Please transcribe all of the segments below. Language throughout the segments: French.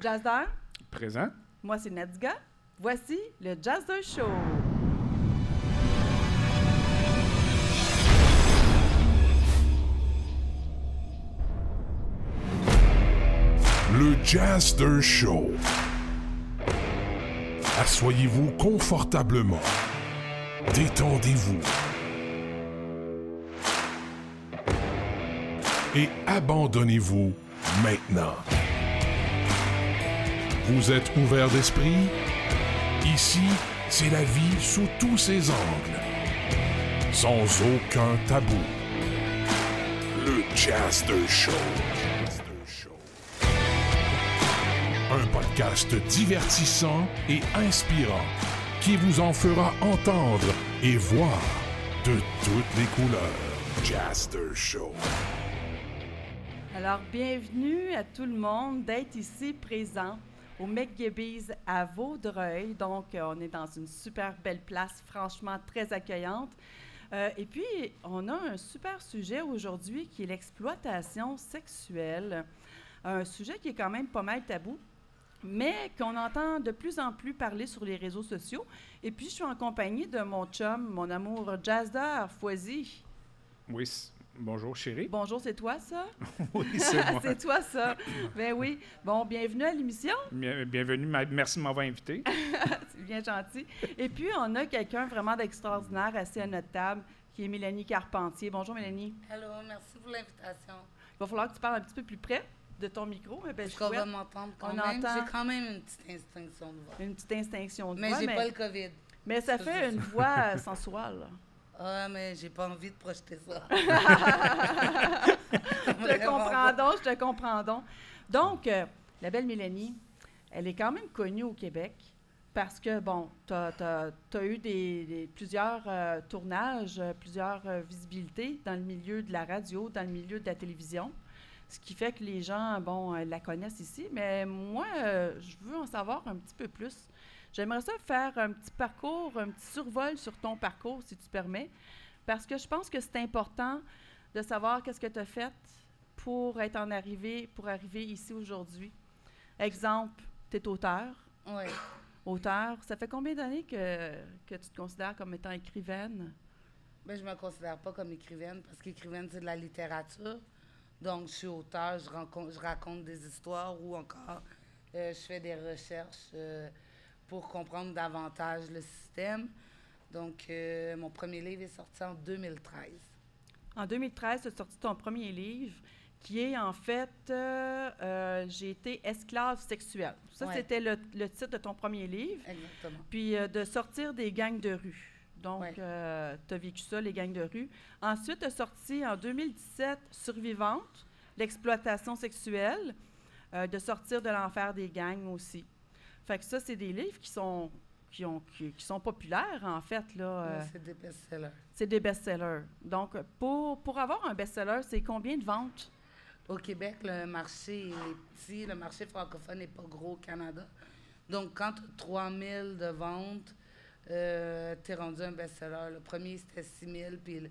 Jazzer, Présent. moi c'est Nadiga. Voici le Jazzer Show. Le Jazster Show. Assoyez-vous confortablement. Détendez-vous. Et abandonnez-vous maintenant. Vous êtes ouvert d'esprit? Ici, c'est la vie sous tous ses angles. Sans aucun tabou. Le Jazster Show. Un podcast divertissant et inspirant qui vous en fera entendre et voir de toutes les couleurs. Jazster Show. Alors, bienvenue à tout le monde d'être ici présent au McGibby's à Vaudreuil. Donc, euh, on est dans une super belle place, franchement très accueillante. Euh, et puis, on a un super sujet aujourd'hui qui est l'exploitation sexuelle. Un sujet qui est quand même pas mal tabou, mais qu'on entend de plus en plus parler sur les réseaux sociaux. Et puis, je suis en compagnie de mon chum, mon amour Jazzer Foisy. Oui. Bonjour, chérie. Bonjour, c'est toi ça? Oui, c'est moi. c'est toi ça. Ben oui. Bon, bienvenue à l'émission. Bien- Bienvenue. Merci de m'avoir invité. C'est bien gentil. Et puis, on a quelqu'un vraiment d'extraordinaire assis à notre table, qui est Mélanie Carpentier. Bonjour, Mélanie. Allô, merci pour l'invitation. Il va falloir que tu parles un petit peu plus près de ton micro, mais ben, Est-ce qu'on va m'entendre quand On même? entend. J'ai quand même une petite instinction de voix. Une petite instinction de Mais voix, j'ai mais, pas le COVID. mais ça fait une voix euh, sensuelle. Ah, mais j'ai pas envie de projeter ça. Je te comprends donc, je te comprends donc. Donc, euh, la belle Mélanie, elle est quand même connue au Québec parce que, bon, tu as, eu des, des- plusieurs euh, tournages, euh, plusieurs euh, visibilités dans le milieu de la radio, dans le milieu de la télévision, ce qui fait que les gens, bon, la connaissent ici. Mais moi, je veux en savoir un petit peu plus. J'aimerais ça faire un petit parcours, un petit survol sur ton parcours, si tu permets, parce que je pense que c'est important de savoir qu'est-ce que tu as fait pour être en arrivée, pour arriver ici aujourd'hui. Exemple, tu es auteur. Oui. Auteur, ça fait combien d'années que, que tu te considères comme étant écrivaine? Ben, je me considère pas comme écrivaine parce qu'écrivaine, c'est de la littérature. Donc, je suis auteur, je, rencontre- je raconte des histoires ou encore euh, je fais des recherches euh, pour comprendre davantage le système. Donc, euh, mon premier livre est sorti en 2013. En 2013, tu as sorti ton premier livre qui est en fait euh, euh, J'ai été esclave sexuelle. Ça, Ouais. c'était le, le titre de ton premier livre. Exactement. Puis euh, de sortir des gangs de rue. Donc, Ouais. tu as vécu ça, les gangs de rue. Ensuite, tu as sorti en 2017 Survivante, l'exploitation sexuelle, de sortir de l'enfer des gangs aussi. Fait que ça, c'est des livres qui sont, qui, ont, qui, qui sont populaires, en fait. Là, euh, c'est des best-sellers. c'est des best-sellers. Donc, pour, pour avoir un best-seller, c'est combien de ventes? Au Québec, le marché est petit, le marché francophone n'est pas gros au Canada. Donc, quand tu as 3 000 de ventes, euh, tu es rendu un best-seller. Le premier, c'était 6 000, puis le,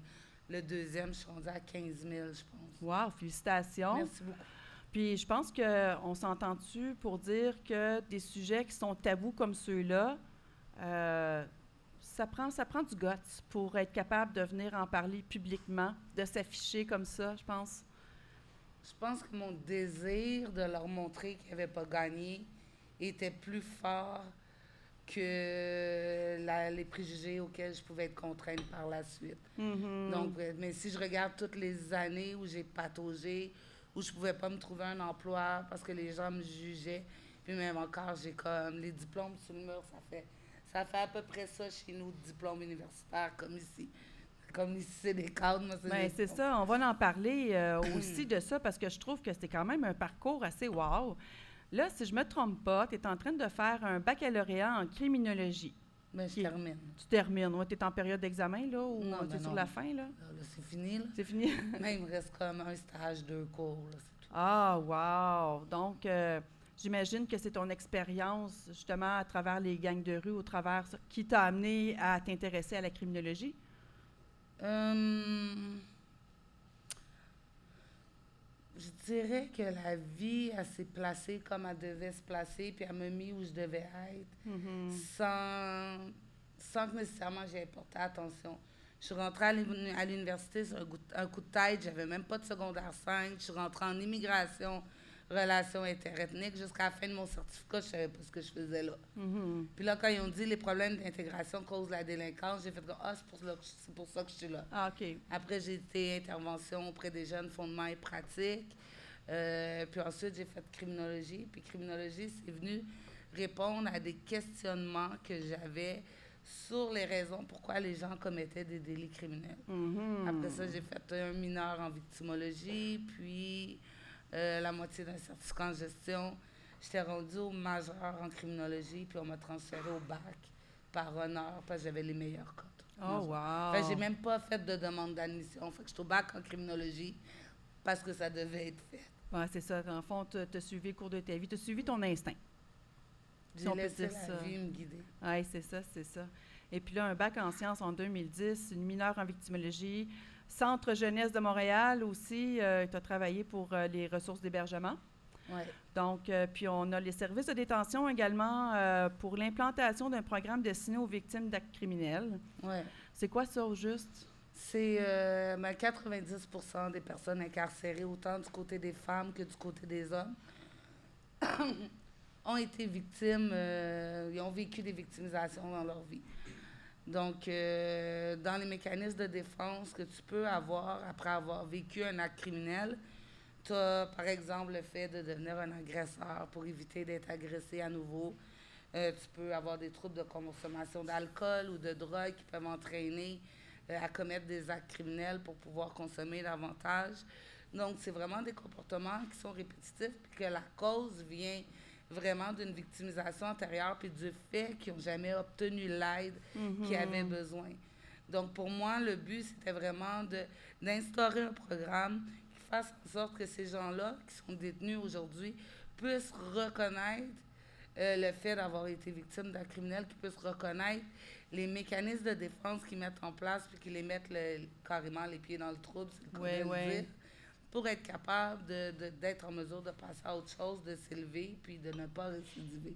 le deuxième, je suis rendu à 15 000, je pense. Wow, félicitations. Merci beaucoup. Puis je pense qu'on s'entend-tu pour dire que des sujets qui sont tabous comme ceux-là, euh, ça, prend, ça prend du guts pour être capable de venir en parler publiquement, de s'afficher comme ça, je pense. Je pense que mon désir de leur montrer qu'ils n'avaient pas gagné était plus fort que la- les préjugés auxquels je pouvais être contrainte par la suite. Mhm. Donc, euh, mais si je regarde toutes les années où j'ai pataugé, où je pouvais pas me trouver un emploi parce que les gens me jugeaient, puis même encore, j'ai comme les diplômes sur le mur, ça fait, ça fait à peu près ça chez nous, diplômes universitaires, comme ici. Comme ici, c'est des cadres, moi, c'est Ben, c'est ça, on va en parler euh, aussi de ça parce que je trouve que c'est quand même un parcours assez wow. Là, si je me trompe pas, tu es en train de faire un baccalauréat en criminologie. Ben, je termine. Tu termines, tu es en période d'examen, là, ou Non, tu es ben sur non. la fin, là? Là, là, c'est fini, là. C'est fini? Mais il me reste comme un stage, deux cours, là, c'est tout. Ah, wow! Donc, euh, j'imagine que c'est ton expérience, justement, à travers les gangs de rue, au travers, qui t'a amené à t'intéresser à la criminologie? Hum, je dirais que la vie, elle s'est placée comme elle devait se placer, puis elle m'a mis où je devais être, Mhm. sans, sans que nécessairement j'ai porté attention. Je suis rentrée à l'uni- à l'université sur un, goût- un coup de tête, j'avais même pas de secondaire 5. Je suis rentrée en immigration, relations interethniques. Jusqu'à la fin de mon certificat, je savais pas ce que je faisais là. Mhm. Puis là, quand ils ont dit les problèmes d'intégration causent la délinquance, j'ai fait comme, ah, c'est pour, je- c'est pour ça que je suis là. Ah. Après, j'ai été intervention auprès des jeunes, fondements et pratiques. Euh, puis ensuite, j'ai fait criminologie. Puis criminologie, c'est venu répondre à des questionnements que j'avais sur les raisons pourquoi les gens commettaient des délits criminels. Mhm. Après ça, j'ai fait un mineur en victimologie, puis euh, la moitié d'un certificat en gestion. J'étais rendue au majeur en criminologie, puis on m'a transféré au bac par honneur parce que j'avais les meilleures cotes. Oh, wow. J'ai même pas fait de demande d'admission. Fait que je suis au bac en criminologie parce que ça devait être fait. Ouais, c'est ça. En fond, tu as suivi le cours de ta vie. Tu as suivi ton instinct. Si on peut dire la ça. vie me guider. Oui, c'est ça, c'est ça. Et puis là, un bac en sciences en 2010, une mineure en victimologie, Centre jeunesse de Montréal aussi. tu as travaillé pour euh, les ressources d'hébergement. Ouais. Donc, euh, puis on a les services de détention également euh, pour l'implantation d'un programme destiné aux victimes d'actes criminels. Ouais. C'est quoi ça au juste? C'est euh, ben, 90% des personnes incarcérées, autant du côté des femmes que du côté des hommes, ont été victimes, euh, ils ont vécu des victimisations dans leur vie. Donc, euh, dans les mécanismes de défense que tu peux avoir après avoir vécu un acte criminel, tu as, par exemple, le fait de devenir un agresseur pour éviter d'être agressé à nouveau. Euh, tu peux avoir des troubles de consommation d'alcool ou de drogue qui peuvent entraîner à commettre des actes criminels pour pouvoir consommer davantage. Donc, c'est vraiment des comportements qui sont répétitifs puis que la cause vient vraiment d'une victimisation antérieure puis du fait qu'ils n'ont jamais obtenu l'aide qu'ils avaient besoin. Donc, pour moi, le but, c'était vraiment d'instaurer un programme qui fasse en sorte que ces gens-là, qui sont détenus aujourd'hui, puissent reconnaître euh, le fait d'avoir été victime d'un criminel, qu'ils puissent reconnaître les mécanismes de défense qu'ils mettent en place, puis qu'ils les mettent le- carrément les pieds dans le trouble, c'est Ouais, ouais. dire, pour être capable de- de- d'être en mesure de passer à autre chose, de s'élever, puis de ne pas récidiver.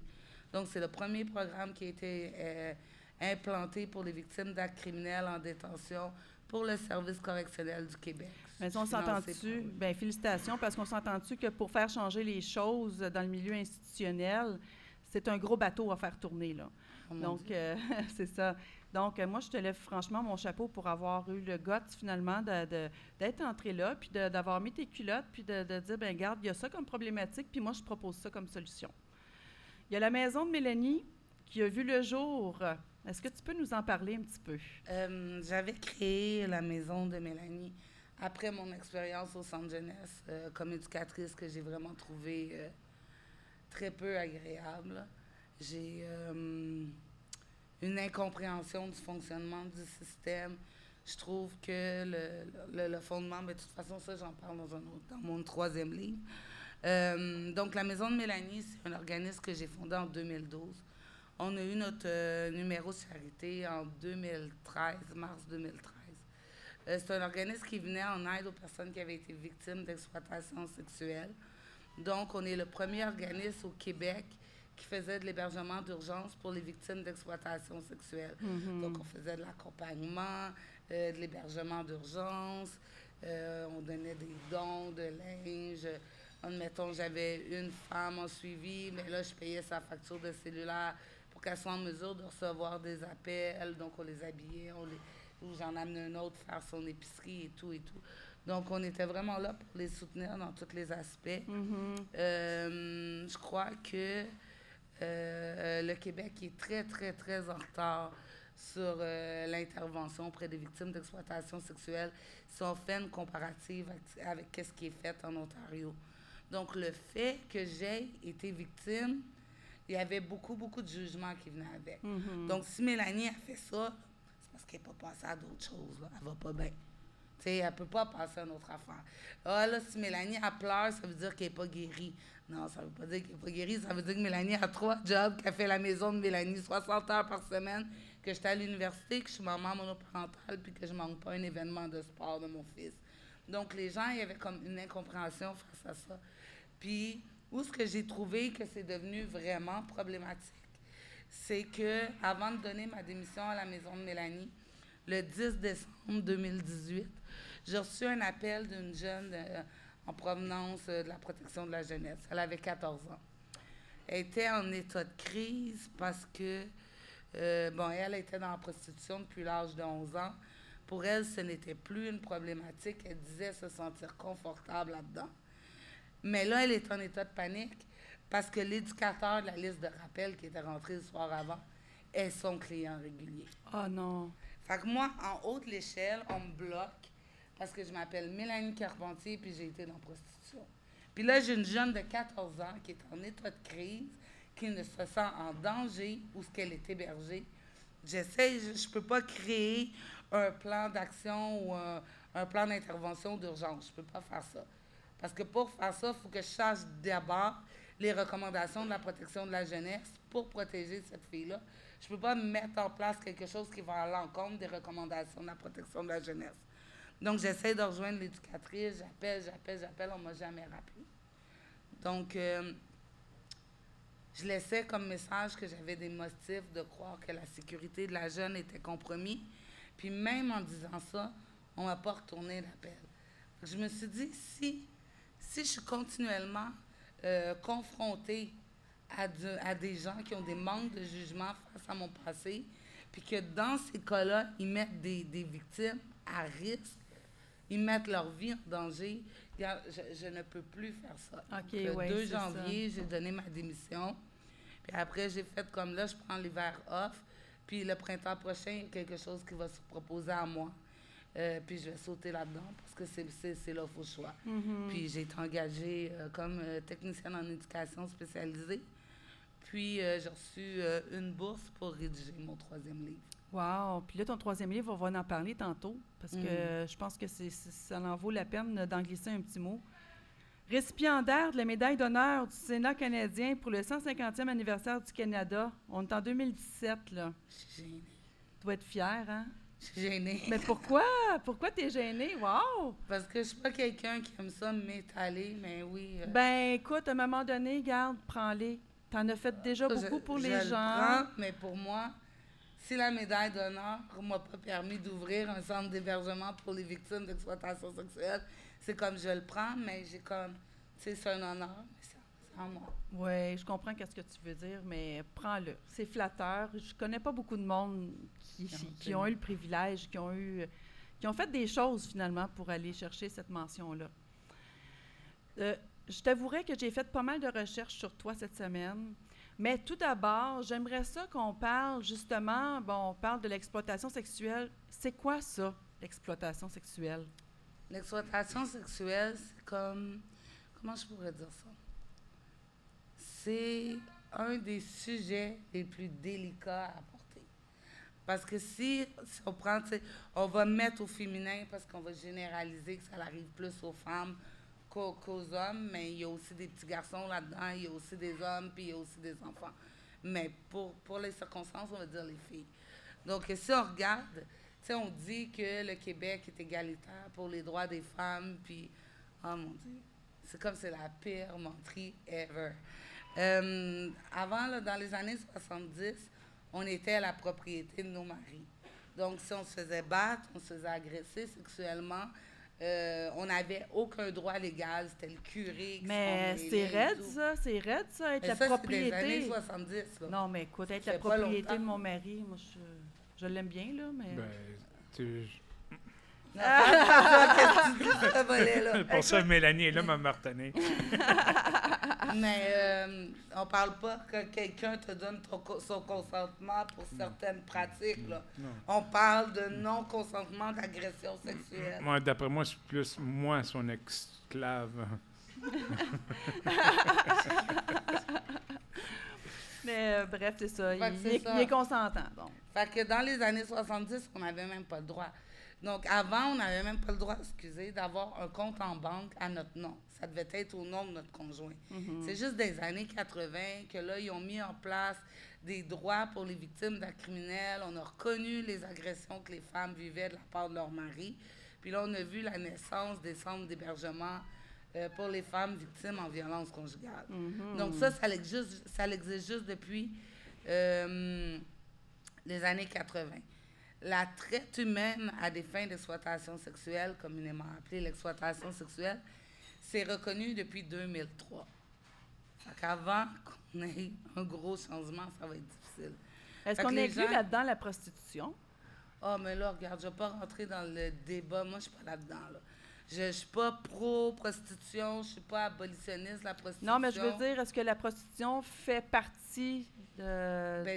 Donc, c'est le premier programme qui a été euh, implanté pour les victimes d'actes criminels en détention pour le service correctionnel du Québec. Mais on s'entend-tu? Bien, félicitations, parce qu'on s'entend-tu que pour faire changer les choses dans le milieu institutionnel, c'est un gros bateau à faire tourner, là. Oh Donc, euh, c'est ça. Donc, euh, moi, je te lève franchement mon chapeau pour avoir eu le guts, finalement, de- de- d'être entré là, puis d'avoir mis tes culottes, puis de, de dire, ben garde, il y a ça comme problématique, puis moi, je propose ça comme solution. Il y a la maison de Mélanie qui a vu le jour. Est-ce que tu peux nous en parler un petit peu? Euh, J'avais créé la maison de Mélanie après mon expérience au centre jeunesse euh, comme éducatrice que j'ai vraiment trouvé euh, très peu agréable. J'ai euh, une incompréhension du fonctionnement du système. Je trouve que le, le- fondement, mais de toute façon, ça, j'en parle dans, un autre, dans mon troisième livre. Euh, donc, la Maison de Mélanie, c'est un organisme que j'ai fondé en 2012. On a eu notre euh, numéro charité en 2013, mars 2013. Euh, c'est un organisme qui venait en aide aux personnes qui avaient été victimes d'exploitation sexuelle. Donc, on est le premier organisme au Québec qui faisait de l'hébergement d'urgence pour les victimes d'exploitation sexuelle. Donc, on faisait de l'accompagnement, euh, de l'hébergement d'urgence, euh, on donnait des dons de linge. Admettons, j'avais une femme en suivi, mais là, je payais sa facture de cellulaire pour qu'elle soit en mesure de recevoir des appels. Donc, on les habillait, on les, ou j'en amenais un autre faire son épicerie et tout et tout. Donc, on était vraiment là pour les soutenir dans tous les aspects. Euh, je crois que euh, le Québec est très, très, très en retard sur euh, l'intervention auprès des victimes d'exploitation sexuelle si on fait une comparative avec, ce qui est fait en Ontario. Donc, le fait que j'ai été victime, il y avait beaucoup, beaucoup de jugements qui venaient avec. Donc, si Mélanie a fait ça, c'est parce qu'elle n'est pas passée à d'autres choses. Là. Elle va pas bien. Tu sais, elle peut pas passer à une autre affaire. Ah là, si Mélanie a pleure, ça veut dire qu'elle n'est pas guérie. Non, ça veut pas dire qu'elle n'est pas guérie. Ça veut dire que Mélanie a trois jobs, qu'elle fait la maison de Mélanie 60 heures par semaine, que j'étais à l'université, que je suis maman monoparentale, puis que je manque pas un événement de sport de mon fils. Donc, les gens, il y avait comme une incompréhension face à ça. Puis, où ce que j'ai trouvé que c'est devenu vraiment problématique, c'est que avant de donner ma démission à la maison de Mélanie, le 10 décembre 2018, j'ai reçu un appel d'une jeune euh, en provenance euh, de la protection de la jeunesse. Elle avait 14 ans. Elle était en état de crise parce que, euh, bon, elle était dans la prostitution depuis l'âge de 11 ans. Pour elle, ce n'était plus une problématique. Elle disait se sentir confortable là-dedans. Mais là, elle est en état de panique parce que l'éducateur de la liste de rappel qui était rentré le soir avant est son client régulier. Oh non. Fait que moi, en haute l'échelle, on me bloque parce que je m'appelle Mélanie Carpentier puis j'ai été dans la prostitution. Puis là, j'ai une jeune de 14 ans qui est en état de crise, qui ne se sent en danger où ce qu'elle est hébergée. J'essaie, je ne peux pas créer un plan d'action ou un, un plan d'intervention d'urgence. Je ne peux pas faire ça. Parce que pour faire ça, il faut que je sache d'abord les recommandations de la protection de la jeunesse pour protéger cette fille-là. Je ne peux pas mettre en place quelque chose qui va à l'encontre des recommandations de la protection de la jeunesse. Donc, j'essaie de rejoindre l'éducatrice, j'appelle, j'appelle, j'appelle, on ne m'a jamais rappelé. Donc, euh, je laissais comme message que j'avais des motifs de croire que la sécurité de la jeune était compromise. Puis même en disant ça, on m'a pas retourné l'appel. Je me suis dit, si, si je suis continuellement euh, confrontée à, à des gens qui ont des manques de jugement face à mon passé, puis que dans ces cas-là, ils mettent des, des victimes à risque, ils mettent leur vie en danger. Regarde, Je, je ne peux plus faire ça. Le ouais, 2 c'est ça. janvier, j'ai donné ma démission. Puis après, j'ai fait comme là, je prends l'hiver off. Puis le printemps prochain, il y a quelque chose qui va se proposer à moi. Euh, puis je vais sauter là-dedans parce que c'est- là faut choix. Mhm. Puis j'ai été engagée euh, comme euh, technicienne en éducation spécialisée. Puis j'ai reçu une bourse pour rédiger mon troisième livre. Wow. Puis là, ton troisième livre, on va en parler tantôt, parce que euh, je pense que c'est, ça en vaut la peine d'en glisser un petit mot. Récipiendaire de la médaille d'honneur du Sénat canadien pour le 150e anniversaire du Canada. On est en 2017, là. Je suis gênée. Tu dois être fier, hein? Je suis gênée. Mais pourquoi? Pourquoi t'es gêné? Wow! Parce que je suis pas quelqu'un qui aime ça m'étaler, mais oui. euh, Ben, écoute, à un moment donné, garde, prends-les. T'en as fait déjà je- beaucoup pour je les le gens. prends, mais pour moi, si la médaille d'honneur m'a pas permis d'ouvrir un centre d'hébergement pour les victimes d'exploitation sexuelle, c'est comme je le prends, mais j'ai comme, tu sais, c'est un honneur, mais c'est en moi. Oui, je comprends qu'est-ce que tu veux dire, mais prends-le. C'est flatteur. Je connais pas beaucoup de monde qui, Non, qui ont eu le privilège, qui ont eu, qui ont fait des choses finalement pour aller chercher cette mention-là. Euh, je t'avouerai que j'ai fait pas mal de recherches sur toi cette semaine. Mais tout d'abord, j'aimerais ça qu'on parle justement, bon, on parle de l'exploitation sexuelle. C'est quoi ça, l'exploitation sexuelle? L'exploitation sexuelle, c'est comme. Comment je pourrais dire ça? C'est un des sujets les plus délicats à apporter. Parce que si, si on prend, on va mettre au féminin parce qu'on va généraliser que ça arrive plus aux femmes qu'aux, qu'aux hommes, mais il y a aussi des petits garçons là-dedans, il y a aussi des hommes, puis il y a aussi des enfants. Mais pour, pour les circonstances, on va dire les filles. Donc, si on regarde, tu sais, on dit que le Québec est égalitaire pour les droits des femmes, puis, oh mon Dieu, c'est comme c'est la pire menterie ever. Euh, avant, là, dans les années 70, on était la propriété de nos maris. Donc, si on se faisait battre, on se faisait agresser sexuellement, euh, on n'avait aucun droit légal. C'était le curé qui Mais c'est raide, ça, c'est raide, ça, être Mais la ça, c'est des propriété. années 70. là. Non, mais écoute, être la propriété de mon mari, moi, je, je l'aime bien, là, mais... Ben, tu Non? Pour ça, Mélanie est là, m'a retenir. Mais euh, on parle pas que quelqu'un te donne ton son consentement pour certaines pratiques. Là. Non. On parle de non-consentement d'agression sexuelle. Moi, d'après moi, c'est plus moi son esclave. Mais euh, bref, c'est ça. Il, est, ça. il est consentant, donc. Fait que dans les années 70, on n'avait même pas le droit. Donc avant, on n'avait même pas le droit, excusez, d'avoir un compte en banque à notre nom. Ça devait être au nom de notre conjoint. Mhm. C'est juste des années 80 que là, ils ont mis en place des droits pour les victimes d'actes criminels. On a reconnu les agressions que les femmes vivaient de la part de leur mari. Puis là, on a vu la naissance des centres d'hébergement euh, pour les femmes victimes en violence conjugale. Mhm. Donc ça, ça existe, ça existe juste depuis euh, les années 80. La traite humaine à des fins d'exploitation sexuelle, communément appelée l'exploitation sexuelle, c'est reconnu depuis 2003. Fait qu'avant qu'on ait un gros changement, ça va être difficile. Est-ce qu'on inclut gens- là-dedans la prostitution? Ah, mais là, regarde, je ne vais pas rentrer dans le débat. Moi, je suis pas là-dedans. Là. Je ne suis pas pro-prostitution, je ne suis pas abolitionniste, la prostitution. Non, mais je veux dire, est-ce que la prostitution fait partie de...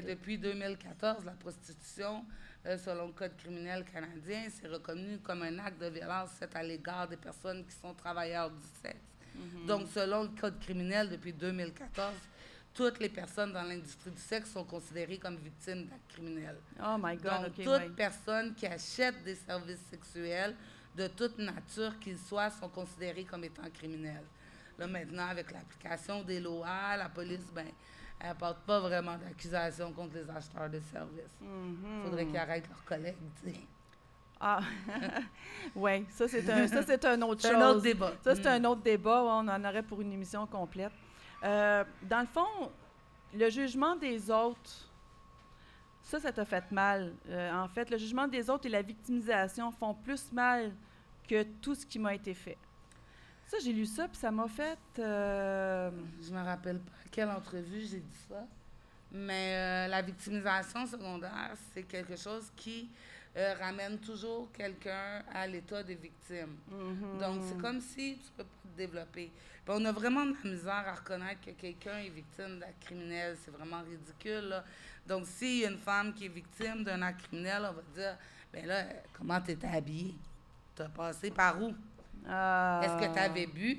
De- depuis 2014, la prostitution, selon le Code criminel canadien, c'est reconnu comme un acte de violence fait à l'égard des personnes qui sont travailleurs du sexe. Mhm. Donc, selon le Code criminel, depuis 2014, toutes les personnes dans l'industrie du sexe sont considérées comme victimes d'actes criminels. Oh my God, Donc, OK, toute ouais. personne qui achète des services sexuels de toute nature qu'ils soient sont considérés comme étant criminels. Là, maintenant, avec l'application des lois, la police, ben, elle porte pas vraiment d'accusation contre les acheteurs de services. Il Mhm. faudrait qu'ils arrêtent leurs collègues, tu sais. Ah, oui, ça c'est un, ça, un autre chose. un autre débat. Ça, c'est Mm. un autre débat. On en aurait pour une émission complète. Euh, dans le fond, le jugement des autres, ça, ça t'a fait mal. Euh, en fait, le jugement des autres et la victimisation font plus mal que tout ce qui m'a été fait. Ça, j'ai lu ça, puis ça m'a fait... euh, Je me rappelle pas à quelle entrevue j'ai dit ça, mais euh, la victimisation secondaire, c'est quelque chose qui euh, ramène toujours quelqu'un à l'état de victime. mhm. Donc, c'est comme si tu peux pas te développer. Puis on a vraiment de la misère à reconnaître que quelqu'un est victime d'acte criminel. C'est vraiment ridicule. là. Donc, s'il y a une femme qui est victime d'un acte criminel, on va dire, ben là, comment étais habillée? Tu as passé par où? Ah. Est-ce que tu avais bu?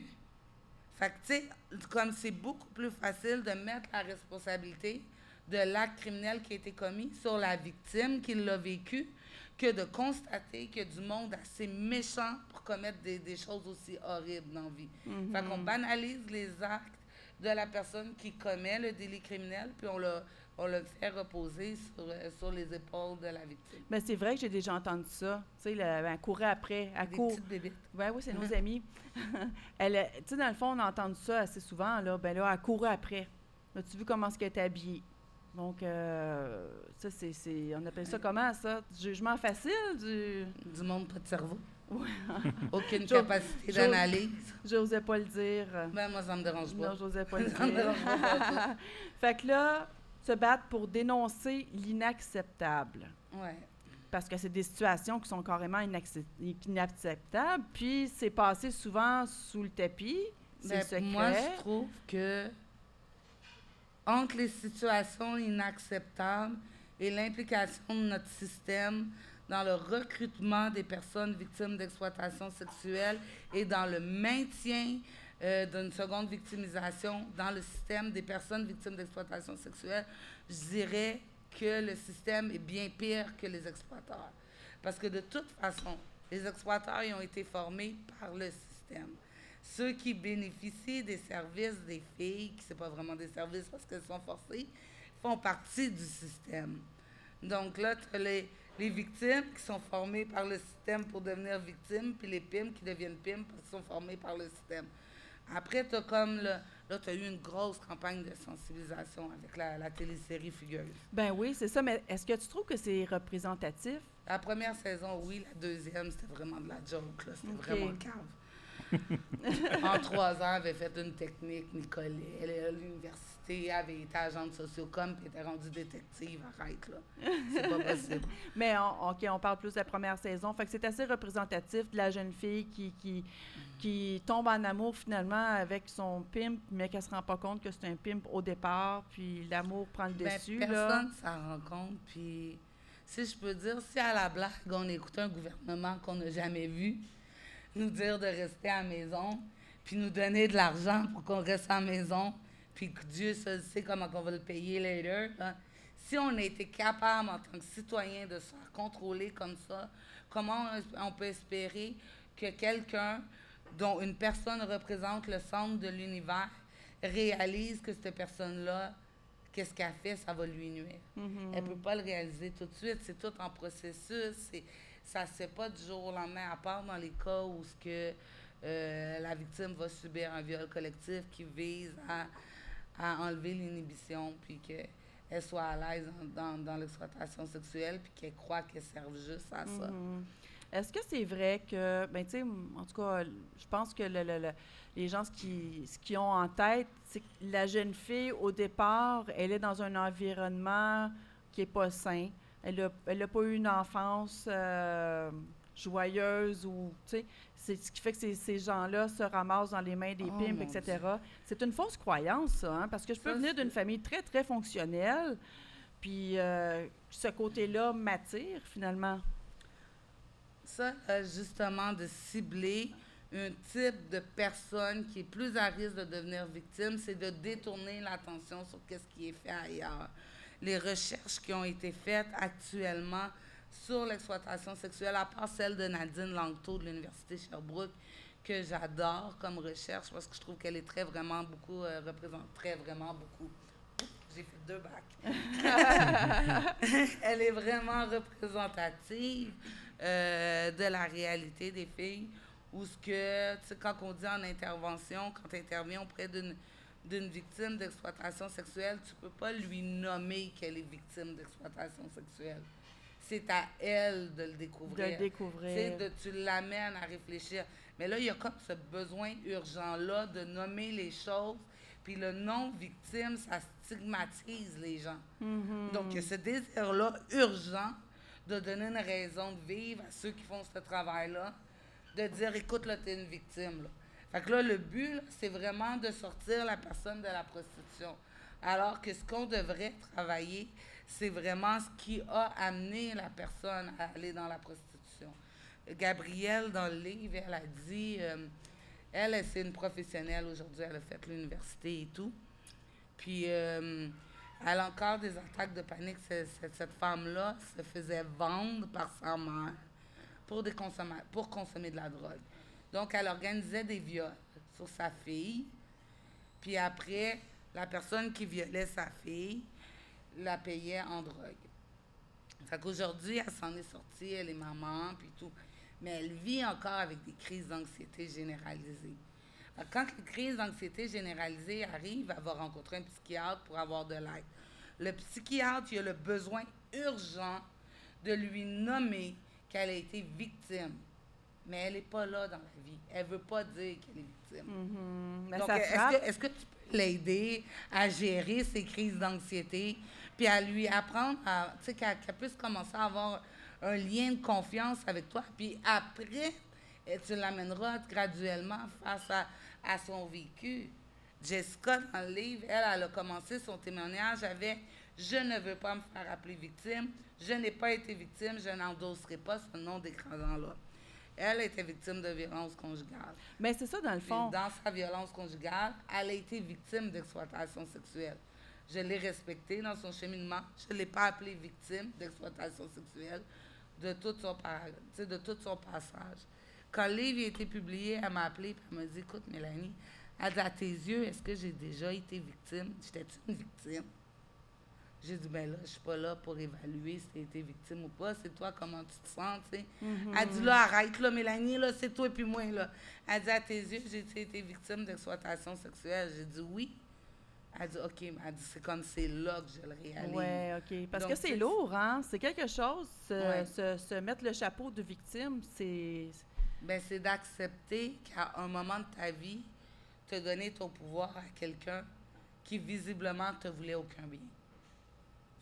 Fait que, tu sais, comme c'est beaucoup plus facile de mettre la responsabilité de l'acte criminel qui a été commis sur la victime qui l'a vécu que de constater qu'il y a du monde assez méchant pour commettre des, des choses aussi horribles dans la vie. Fait qu'on banalise les actes de la personne qui commet le délit criminel, puis on le, on le fait reposer sur, euh, sur les épaules de la victime. Mais c'est vrai que j'ai déjà entendu ça. Tu sais, le- elle courait après, Des court. bébites. Oui, c'est nos amis. elle, euh, tu sais, dans le fond, on a entendu ça assez souvent. Là, ben là, elle courait après. As-tu vu comment est-ce qu'elle était habillée? Donc, euh, ça, c'est, c'est- On appelle ça comment, ça? Du jugement facile? Du... Du monde pas de cerveau. Ouais. Aucune Jo- capacité d'analyse. J'osais pas le dire. Ben, moi, ça me dérange pas. Non, j'osais pas le Ça me dérange dire. pas fait que là, se battre pour dénoncer l'inacceptable. Ouais. Parce que c'est des situations qui sont carrément inaccep- inacceptables. Puis, c'est passé souvent sous le tapis. C'est Ben, secret. moi, je trouve que entre les situations inacceptables et l'implication de notre système dans le recrutement des personnes victimes d'exploitation sexuelle et dans le maintien euh, d'une seconde victimisation dans le système des personnes victimes d'exploitation sexuelle, je dirais que le système est bien pire que les exploiteurs. Parce que de toute façon, les exploiteurs ont été formés par le système. Ceux qui bénéficient des services des filles, qui ne pas vraiment des services parce qu'elles sont forcées, font partie du système. Donc là, les, victimes qui sont formées par le système pour devenir victimes, puis les pimes qui deviennent pimes parce qu'ils sont formés par le système. Après, tu as comme le, là, tu as eu une grosse campagne de sensibilisation avec la, la télésérie Fugueuse. Ben oui, c'est ça. Mais est-ce que tu trouves que c'est représentatif? La première saison, oui. La deuxième, c'était vraiment de la joke. là. C'était Ok. vraiment cave. en trois ans, elle avait fait une technique, Nicolet. Elle est à l'université, elle avait été agente sociocom, puis était rendue détective. Arrête, là. C'est pas possible. Mais on, OK, on parle plus de la première saison. Fait que c'est assez représentatif de la jeune fille qui, qui, qui tombe en amour finalement avec son pimp, mais qu'elle se rend pas compte que c'est un pimp au départ, puis l'amour prend le Ben, dessus. là. personne s'en rend compte. Puis, si je peux dire, si à la blague, on écoute un gouvernement qu'on n'a jamais vu nous dire de rester à la maison, puis nous donner de l'argent pour qu'on reste à la maison, puis que Dieu seul sait comment on va le payer later. Si on a été capable, en tant que citoyen, de se faire contrôler comme ça, comment on- peut espérer que quelqu'un dont une personne représente le centre de l'univers réalise que cette personne-là, qu'est-ce qu'elle fait, ça va lui nuire? Mhm. Elle peut pas le réaliser tout de suite. C'est tout en processus. Ça se fait pas du jour au lendemain, à part dans les cas où ce que euh, la victime va subir un viol collectif qui vise à, à enlever l'inhibition, puis qu'elle soit à l'aise dans, dans, l'exploitation sexuelle, puis qu'elle croit qu'elle serve juste à ça. Mhm. Est-ce que c'est vrai que, ben, tu sais, en tout cas, je pense que le, le- le- les gens, ce qui, qu'ils ont en tête, c'est que la jeune fille, au départ, elle est dans un environnement qui n'est pas sain. Elle n'a elle a pas eu une enfance euh, joyeuse ou, tu sais, c'est ce qui fait que ces, ces gens-là se ramassent dans les mains des Oh, pimps, etc. C'est une fausse croyance, ça, hein, parce que je peux Ça, venir d'une famille très, très fonctionnelle, puis euh, ce côté-là m'attire, finalement. Ça, euh, justement, de cibler un type de personne qui est plus à risque de devenir victime, c'est de détourner l'attention sur ce qui est fait ailleurs. Les recherches qui ont été faites actuellement sur l'exploitation sexuelle, à part celle de Nadine Langto de l'Université Sherbrooke, que j'adore comme recherche parce que je trouve qu'elle est très vraiment beaucoup, euh, représente très vraiment beaucoup. J'ai fait deux bacs. Elle est vraiment représentative euh, de la réalité des filles. Ou ce que, tu sais, quand on dit en intervention, quand tu interviens auprès d'une d'une victime d'exploitation sexuelle, tu peux pas lui nommer qu'elle est victime d'exploitation sexuelle. C'est à elle de le De découvrir. sais, découvrir. de, tu l'amènes à réfléchir. Mais là, il y a comme ce besoin urgent-là de nommer les choses. Puis le non-victime, ça stigmatise les gens. Mhm. Donc, il y a ce désir-là urgent de donner une raison de vivre à ceux qui font ce travail-là, de dire, écoute, là, t'es une victime. Là. Fait que là, le but, là, c'est vraiment de sortir la personne de la prostitution. Alors que ce qu'on devrait travailler, c'est vraiment ce qui a amené la personne à aller dans la prostitution. Gabrielle, dans le livre, elle a dit, euh, elle, elle, c'est une professionnelle aujourd'hui, elle a fait l'université et tout. Puis, euh, elle a encore des attaques de panique. Cette femme-là se faisait vendre par sa mère pour, pour consommer de la drogue. Donc, elle organisait des viols sur sa fille. Puis après, la personne qui violait sa fille la payait en drogue. Fait qu'aujourd'hui, elle s'en est sortie, elle est maman, puis tout. Mais elle vit encore avec des crises d'anxiété généralisées. Fait que quand les crises d'anxiété généralisées arrivent, elle va rencontrer un psychiatre pour avoir de l'aide. Le psychiatre, il a le besoin urgent de lui nommer qu'elle a été victime. Mais elle n'est pas là dans la vie. Elle ne veut pas dire qu'elle est victime. Mhm. Mais Donc, est-ce que, est-ce que tu peux l'aider à gérer ses crises d'anxiété, puis à lui apprendre, à, tu sais, qu'elle, puisse commencer à avoir un lien de confiance avec toi, puis après, eh, tu l'amèneras graduellement face à, à son vécu. Jessica, dans le livre, elle, elle a commencé son témoignage avec « Je ne veux pas me faire appeler victime, je n'ai pas été victime, je n'endosserai pas ce nom d'écrasant-là. » Elle était victime de violence conjugale. Mais c'est ça, dans le Puis fond. dans sa violence conjugale, elle a été victime d'exploitation sexuelle. Je l'ai respectée dans son cheminement. Je ne l'ai pas appelée victime d'exploitation sexuelle de tout, son, par- de tout son passage. Quand le livre a été publié, elle m'a appelée et elle m'a dit Écoute, Mélanie, elle dit, à tes yeux, est-ce que j'ai déjà été victime? J'étais-tu une victime? J'ai dit Ben là, je suis pas là pour évaluer si tu as été victime ou pas. C'est toi, comment tu te sens, tu sais. Mhm. Elle dit là, arrête là, Mélanie, là, c'est toi et puis moi, là. Elle dit à tes yeux, j'ai été victime d'exploitation sexuelle? J'ai dit oui. Elle dit OK, elle dit c'est comme c'est là que je le réalise. Oui, OK. Parce Donc, que c'est lourd, hein? C'est quelque chose, se, Ouais. se- se mettre le chapeau de victime, c'est... Ben, c'est d'accepter qu'à un moment de ta vie, tu as donné ton pouvoir à quelqu'un qui visiblement te voulait aucun bien.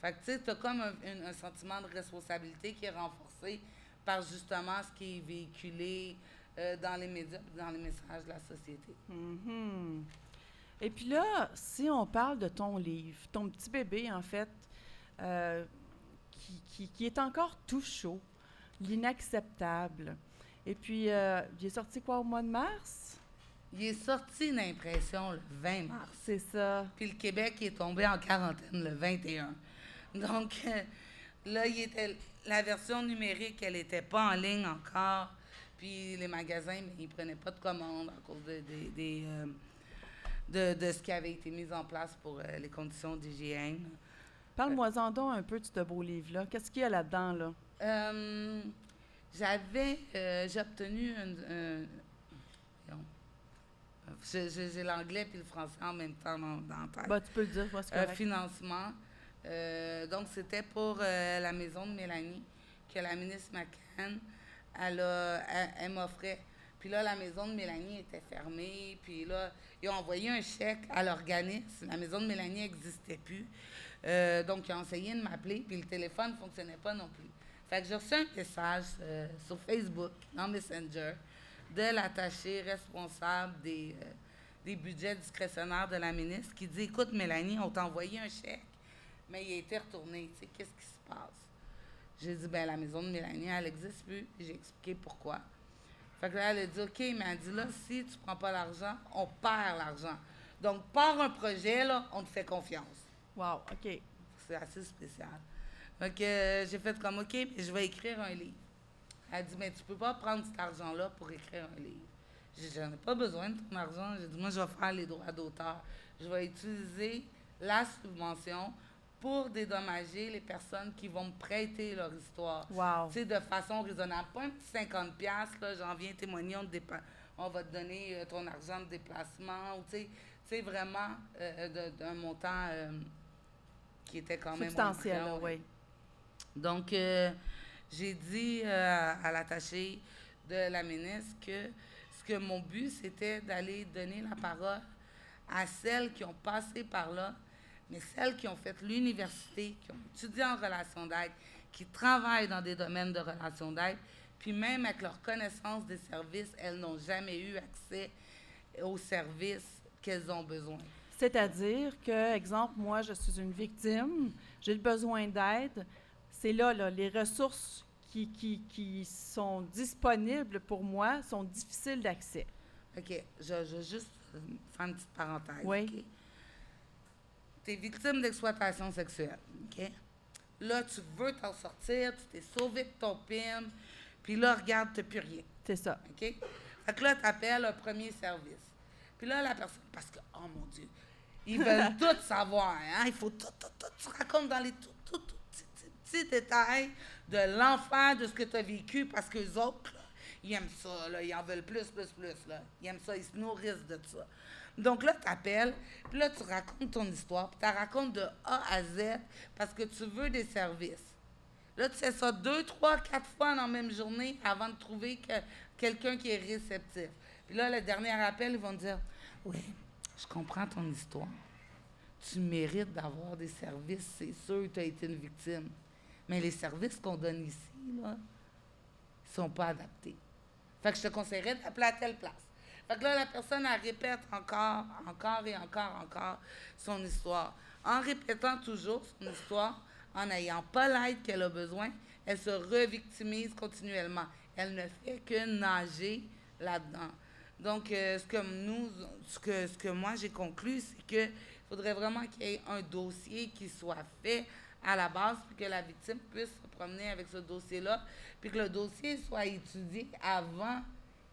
Fait que tu sais, tu as comme un, un- un sentiment de responsabilité qui est renforcé par justement ce qui est véhiculé euh, dans les médias, dans les messages de la société. Mhm. Et puis là, si on parle de ton livre, ton petit bébé, en fait, euh, qui, qui- qui est encore tout chaud, l'inacceptable. Et puis, euh, il est sorti quoi au mois de mars? Il est sorti d'impression le 20 mars. C'est ça. Puis le Québec est tombé en quarantaine le 21. Donc euh, là, il était, la version numérique, elle n'était pas en ligne encore. Puis les magasins, mais ils ne prenaient pas de commandes à cause de, des- des, euh, de, de ce qui avait été mis en place pour euh, les conditions d'hygiène. Parle-moi-en donc un peu de ce beau livre-là. Qu'est-ce qu'il y a là-dedans, là? Euh, J'avais, euh, j'ai obtenu un, j'ai l'anglais puis le français en même temps dans, dans tête. Bah, tu peux le dire, moi, un financement. Donc, c'était pour la maison de Mélanie, que la ministre McCann, elle, elle m'offrait. Puis là, la maison de Mélanie était fermée. Puis là, ils ont envoyé un chèque à l'organisme. La maison de Mélanie n'existait plus. Euh, donc, ils ont essayé de m'appeler, puis le téléphone ne fonctionnait pas non plus. Fait que j'ai reçu un message euh, sur Facebook, dans Messenger, de l'attaché responsable des, euh, des budgets discrétionnaires de la ministre qui dit Écoute, Mélanie, on t'a envoyé un chèque, mais il a été retourné. Tu sais, qu'est-ce qui se passe? J'ai dit Ben, la maison de Mélanie, elle n'existe plus. J'ai expliqué pourquoi. Fait que là, elle a dit OK, mais elle dit Là, si tu prends pas l'argent, on perd l'argent. Donc, par un projet, là, on te fait confiance. Wow, OK. C'est assez spécial. Que euh, j'ai fait comme, OK, mais je vais écrire un livre. Elle dit, mais tu peux pas prendre cet argent-là pour écrire un livre. J'ai dit, j'en ai pas besoin de ton argent. J'ai dit, moi, je vais faire les droits d'auteur. Je vais utiliser la subvention pour dédommager les personnes qui vont me prêter leur histoire. Wow. Tu sais, de façon raisonnable. Pas un petit 50$, piastres, là, j'en viens témoigner, on, on va te donner euh, ton argent de déplacement, ou tu sais, vraiment euh, de- d'un montant euh, qui était quand même... Substantiel, montant, oui. donc, euh, j'ai dit euh, à l'attaché de la ministre que ce que mon but, c'était d'aller donner la parole à celles qui ont passé par là, mais celles qui ont fait l'université, qui ont étudié en relation d'aide, qui travaillent dans des domaines de relation d'aide, puis même avec leur connaissance des services, elles n'ont jamais eu accès aux services qu'elles ont besoin. C'est-à-dire que, exemple, moi, je suis une victime, j'ai le besoin d'aide. C'est là, là, les ressources qui, qui, qui sont disponibles pour moi sont difficiles d'accès. OK, je, je vais juste faire une petite parenthèse. Oui. Tu es victime d'exploitation sexuelle. Là, tu veux t'en sortir, tu t'es sauvé de ton PIM, puis là, regarde, tu plus rien. C'est ça. OK? Fait que là, tu appelles un premier service. Puis là, la personne, parce que, oh mon Dieu, ils veulent tout savoir, hein? Il faut tout, tout, tout, tu racontes dans les tout, tout, tout petits, petits, petits détails de l'enfer, de ce que tu as vécu, parce que les autres, là, ils aiment ça, là, ils en veulent plus, plus, plus, là. Ils aiment ça, ils se nourrissent de ça. Donc là, tu appelles, puis là, tu racontes ton histoire, puis tu racontes de A à Z, parce que tu veux des services. Là, tu fais ça deux, trois, quatre fois dans la même journée avant de trouver que quelqu'un qui est réceptif. Puis là, le dernier appel, ils vont dire Oui, je comprends ton histoire. Tu mérites d'avoir des services, c'est sûr tu as été une victime. Mais les services qu'on donne ici, là, ils sont pas adaptés. Fait que je te conseillerais d'appeler à telle place. Fait que là, la personne, elle répète encore, encore et encore, encore son histoire. En répétant toujours son histoire, en n'ayant pas l'aide qu'elle a besoin, elle se revictimise continuellement. Elle ne fait que nager là-dedans. Donc, euh, ce que nous, ce que, ce que moi j'ai conclu, c'est qu'il faudrait vraiment qu'il y ait un dossier qui soit fait à la base, puis que la victime puisse se promener avec ce dossier-là, puis que le dossier soit étudié avant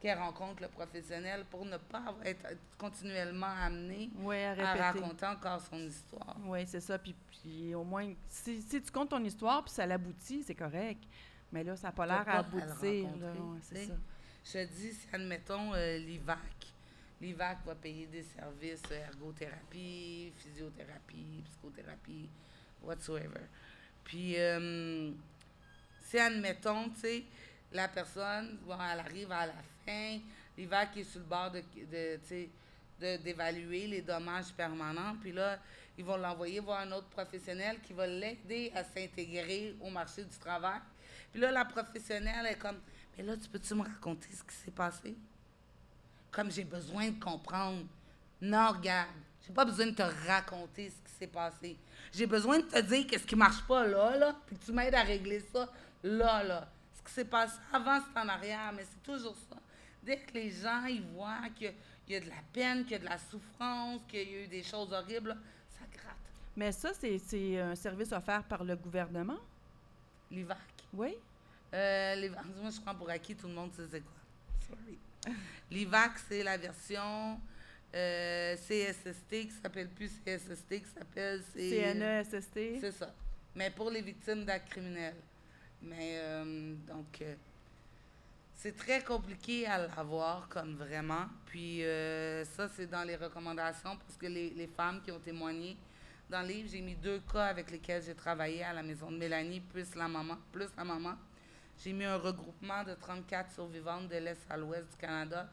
qu'elle rencontre le professionnel pour ne pas être continuellement amenée à raconter encore son histoire. Oui, c'est ça. Puis, puis au moins, si, si tu comptes ton histoire puis ça l'aboutit, c'est correct. Mais là, ça n'a pas l'air à aboutir. là. Ouais, c'est ça. Je dis, si admettons euh, l'IVAC, l'IVAC va payer des services euh, ergothérapie, physiothérapie, psychothérapie, whatsoever. Puis, euh, si admettons, tu sais, la personne, bon, elle arrive à la fin, l'IVAC est sur le bord de, de- d'évaluer les dommages permanents, puis là, ils vont l'envoyer voir un autre professionnel qui va l'aider à s'intégrer au marché du travail. Puis là, la professionnelle est comme, mais là, tu peux-tu me raconter ce qui s'est passé? Comme j'ai besoin de comprendre. Non, regarde, j'ai pas besoin de te raconter ce qui s'est passé. J'ai besoin de te dire qu'est-ce qui marche pas là, là, puis que tu m'aides à régler ça là, là. Ce qui s'est passé avant, c'est en arrière, mais c'est toujours ça. Dès que les gens, ils voient qu'il y a- il y a de la peine, qu'il y a de la souffrance, qu'il y a eu des choses horribles, là, ça gratte. Mais ça, c'est un service offert par le gouvernement? L'IVAC. Oui? Euh, les- moi, je prends pour acquis, tout le monde sait c'est quoi. Sorry. L'IVAC, c'est la version euh, CSST qui s'appelle plus CSST, qui s'appelle... CNESST? C'est ça. Mais pour les victimes d'actes criminels. Mais, euh, donc, euh, C'est très compliqué à l'avoir, comme vraiment. Puis euh, ça, c'est dans les recommandations, parce que les, femmes qui ont témoigné dans le livre, j'ai mis deux cas avec lesquels j'ai travaillé à la maison de Mélanie, plus la maman. Plus la maman. J'ai mis un regroupement de 34 survivantes de l'Est à l'Ouest du Canada.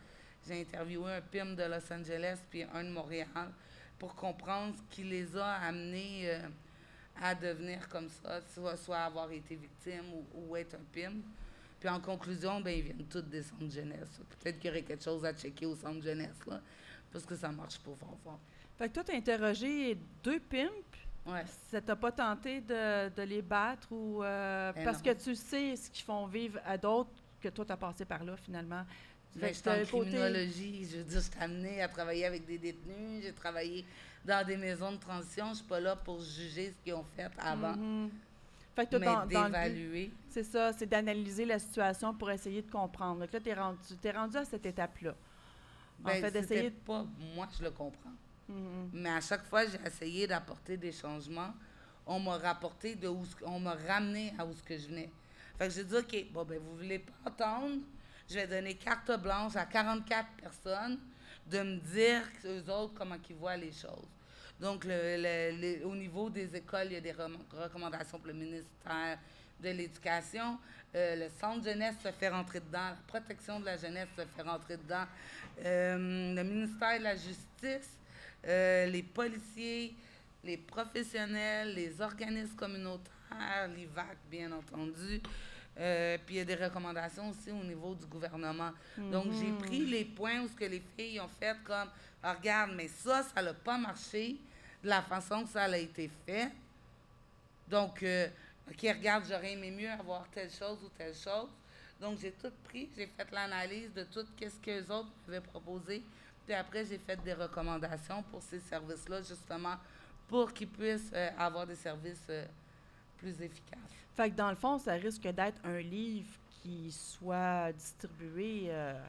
J'ai interviewé un PIM de Los Angeles puis un de Montréal pour comprendre ce qui les a amenés euh, à devenir comme ça, soit, avoir été victime ou être un PIM. Puis en conclusion, ben, ils viennent tous des centres de jeunesse. Peut-être qu'il y aurait quelque chose à checker au centre de jeunesse, là, parce que ça marche pas fort fort. Fait que toi, tu as interrogé deux pimps. Ouais. Ça t'a pas tenté de, de les battre ou. euh, Ben parce non. que tu sais ce qu'ils font vivre à d'autres que toi, tu as passé par là, finalement. Fait Ben, que j'étais en t'as le côté- criminologie. Je veux dire, je suis amenée à travailler avec des détenus. J'ai travaillé dans des maisons de transition. Je suis pas là pour juger ce qu'ils ont fait avant, Mhm. Fait que toi, mais dans, dans le but, d'évaluer. c'est ça, c'est d'analyser la situation pour essayer de comprendre. Donc là, tu es rendu, rendu à cette étape-là. En Ben, fait, d'essayer de- pas moi, je le comprends. Mhm. Mais à chaque fois, j'ai essayé d'apporter des changements. On m'a rapporté de où, on m'a ramené à où ce que je venais. Fait que j'ai dit, OK, bon, ben, vous voulez pas entendre, je vais donner carte blanche à 44 personnes de me dire, eux autres, comment ils voient les choses. Donc, le- le- le- au niveau des écoles, il y a des recommandations pour le ministère de l'Éducation. Euh, le centre jeunesse se fait rentrer dedans. La protection de la jeunesse se fait rentrer dedans. Euh, le ministère de la Justice, euh, les policiers, les professionnels, les organismes communautaires, l'IVAC, bien entendu. Euh, puis il y a des recommandations aussi au niveau du gouvernement. Donc, j'ai pris les points où ce que les filles ont fait comme, Ah, regarde, mais ça, ça n'a pas marché de la façon que ça a été fait. Donc, euh, OK, regarde, j'aurais aimé mieux avoir telle chose ou telle chose. Donc, j'ai tout pris, j'ai fait l'analyse de tout ce que les autres m'avaient proposé. Puis après, j'ai fait des recommandations pour ces services-là, justement, pour qu'ils puissent euh, avoir des services euh, plus efficaces. Fait que dans le fond, ça risque d'être un livre qui soit distribué euh,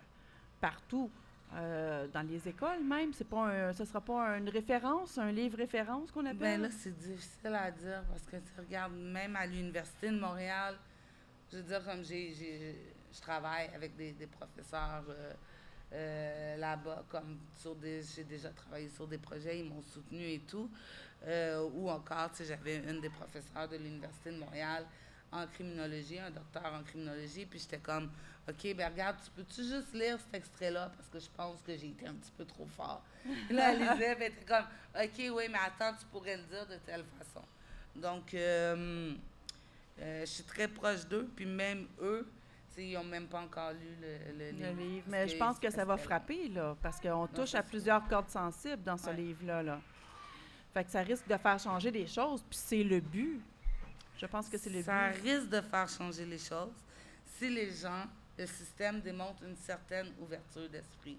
partout, euh, dans les écoles même. C'est pas un, ce sera pas une référence, un livre référence qu'on appelle? Ben là, c'est difficile à dire parce que tu regardes, même à l'Université de Montréal, je veux dire, comme j'ai, je travaille avec des, des professeurs euh, euh, là-bas, comme sur des, j'ai déjà travaillé sur des projets, ils m'ont soutenu et tout. Ou encore, tu sais, j'avais une des professeurs de l'Université de Montréal en criminologie, un docteur en criminologie, puis j'étais comme, OK, ben regarde, tu peux-tu juste lire cet extrait-là? Parce que je pense que j'ai été un petit peu trop fort. Puis là, elle lisait, elle était comme, OK, oui, mais attends, tu pourrais le dire de telle façon. Donc, euh, euh, je suis très proche d'eux, puis même eux, ils n'ont même pas encore lu le, le le livre. Mais je pense que ça va frapper, là, parce qu'on touche à plusieurs cordes sensibles dans ce Ouais. livre-là. Là. Fait que ça risque de faire changer des choses, puis c'est le but. Je pense que c'est le Ça but. risque de faire changer les choses si les gens, le système démontre une certaine ouverture d'esprit.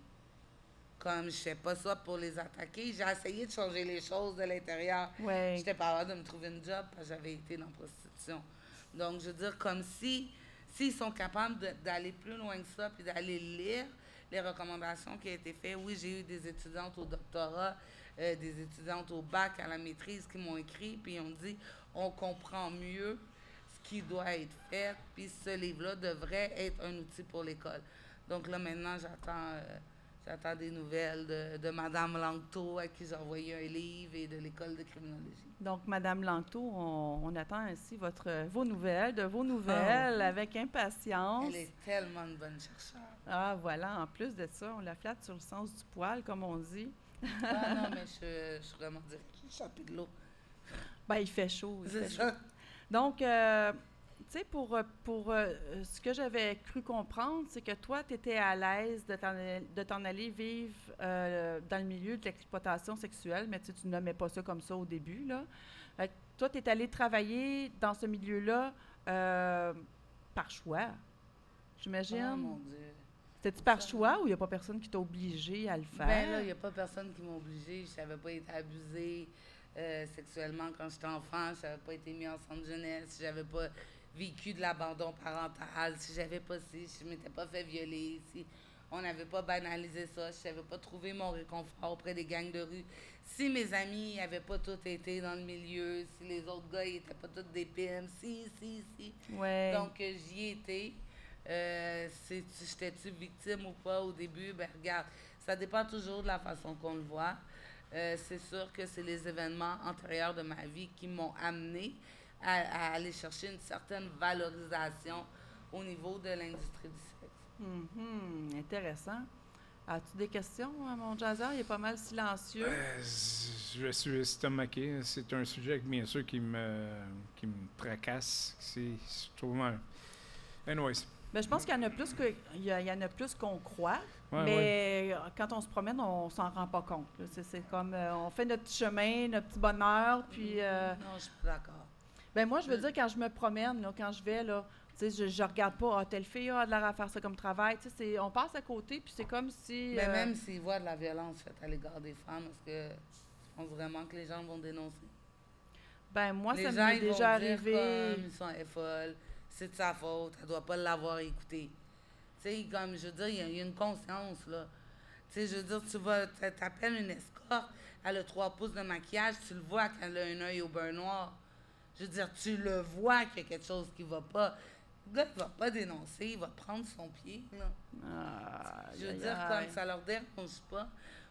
Comme je fais pas ça pour les attaquer, j'ai essayé de changer les choses de l'intérieur. Ouais. J'étais pas capable de me trouver une job parce que j'avais été dans la prostitution. Donc, je veux dire, comme si s'ils sont capables d'aller plus loin que ça, puis d'aller lire les recommandations qui ont été faites. Oui, j'ai eu des étudiantes au doctorat, euh, des étudiantes au bac, à la maîtrise qui m'ont écrit, puis ils ont dit, on comprend mieux ce qui doit être fait, puis ce livre-là devrait être un outil pour l'école. Donc là, maintenant, j'attends... euh, J'attends des nouvelles de, de Mme Langto, à qui j'ai envoyé un livre, et de l'école de criminologie. Donc, Madame Langto, on, on attend ainsi votre, vos nouvelles, de vos nouvelles, avec impatience. Elle est tellement une bonne chercheure. Ah, voilà, en plus de ça, on la flatte sur le sens du poil, comme on dit. Ah non, mais je, je suis vraiment dire qu'il échappé de l'eau. Ben, il fait chaud. il fait C'est chaud. ça. Donc, euh, tu sais, pour, euh, pour euh, ce que j'avais cru comprendre, c'est que toi, tu étais à l'aise de t'en aller vivre euh, dans le milieu de l'exploitation sexuelle, mais tu tu nommais pas ça comme ça au début, là. Fait que toi, tu es allé travailler dans ce milieu-là par choix, j'imagine? Oh mon Dieu. C'était-tu par choix ou il n'y a pas personne qui t'a obligé à le faire? Ben là, il n'y a pas personne qui m'a obligée. Je n'avais pas été abusée euh, sexuellement quand j'étais enfant. Je n'avais pas été mis en centre jeunesse. Je n'avais pas vécu de l'abandon parental. Si j'avais pas si je m'étais pas fait violer. Si on n'avait pas banalisé ça. Si je n'avais pas trouvé mon réconfort auprès des gangs de rue. Si mes amis n'avaient pas tous été dans le milieu. Si les autres gars n'étaient pas tous des pimes. Si, si, si. Ouais. Donc, euh, j'y étais. Euh, J'étais-tu victime ou pas au début? Ben regarde, ça dépend toujours de la façon qu'on le voit. Euh, c'est sûr que c'est les événements antérieurs de ma vie qui m'ont amené à, à aller chercher une certaine valorisation au niveau de l'industrie du sexe. Mhm, intéressant. As-tu des questions, euh, mon jazzer? Il est pas mal silencieux. Euh, je suis estomaqué. C'est un sujet, bien sûr, qui me, qui me tracasse. C'est, je trouve un- Anyways. Ben, je pense qu'il y en a plus que il y, en a plus qu'on croit, Ouais, mais ouais. quand on se promène, on s'en rend pas compte. C'est, c'est comme euh, on fait notre petit chemin, notre petit bonheur, puis euh, Non, je suis pas d'accord. ben moi je veux Mm. dire quand je me promène, là, quand je vais là, tu sais, je, je regarde pas ah, telle fille a de l'air à faire ça comme travail, tu sais, c'est- on passe à côté puis c'est comme si Mais euh, même s'ils voient de la violence faite à l'égard des femmes, est-ce que tu penses vraiment que les gens vont dénoncer? ben moi les ça gens, m'est ils vont déjà dire arrivé. comme, ils sont elle est folle, c'est de sa faute, elle doit pas l'avoir écouté. Tu sais, comme, je veux dire, il y a- il y, a une conscience, là. Tu sais, je veux dire, tu vas, t'a- t'appelles une escorte, elle a trois pouces de maquillage, tu le vois qu'elle a un œil au beurre noir. Je veux dire, tu le vois qu'il y a quelque chose qui va pas. Le gars, il va pas dénoncer, il va prendre son pied, là. Ah, Je veux aïe, dire, aïe. comme ça leur dérange pas.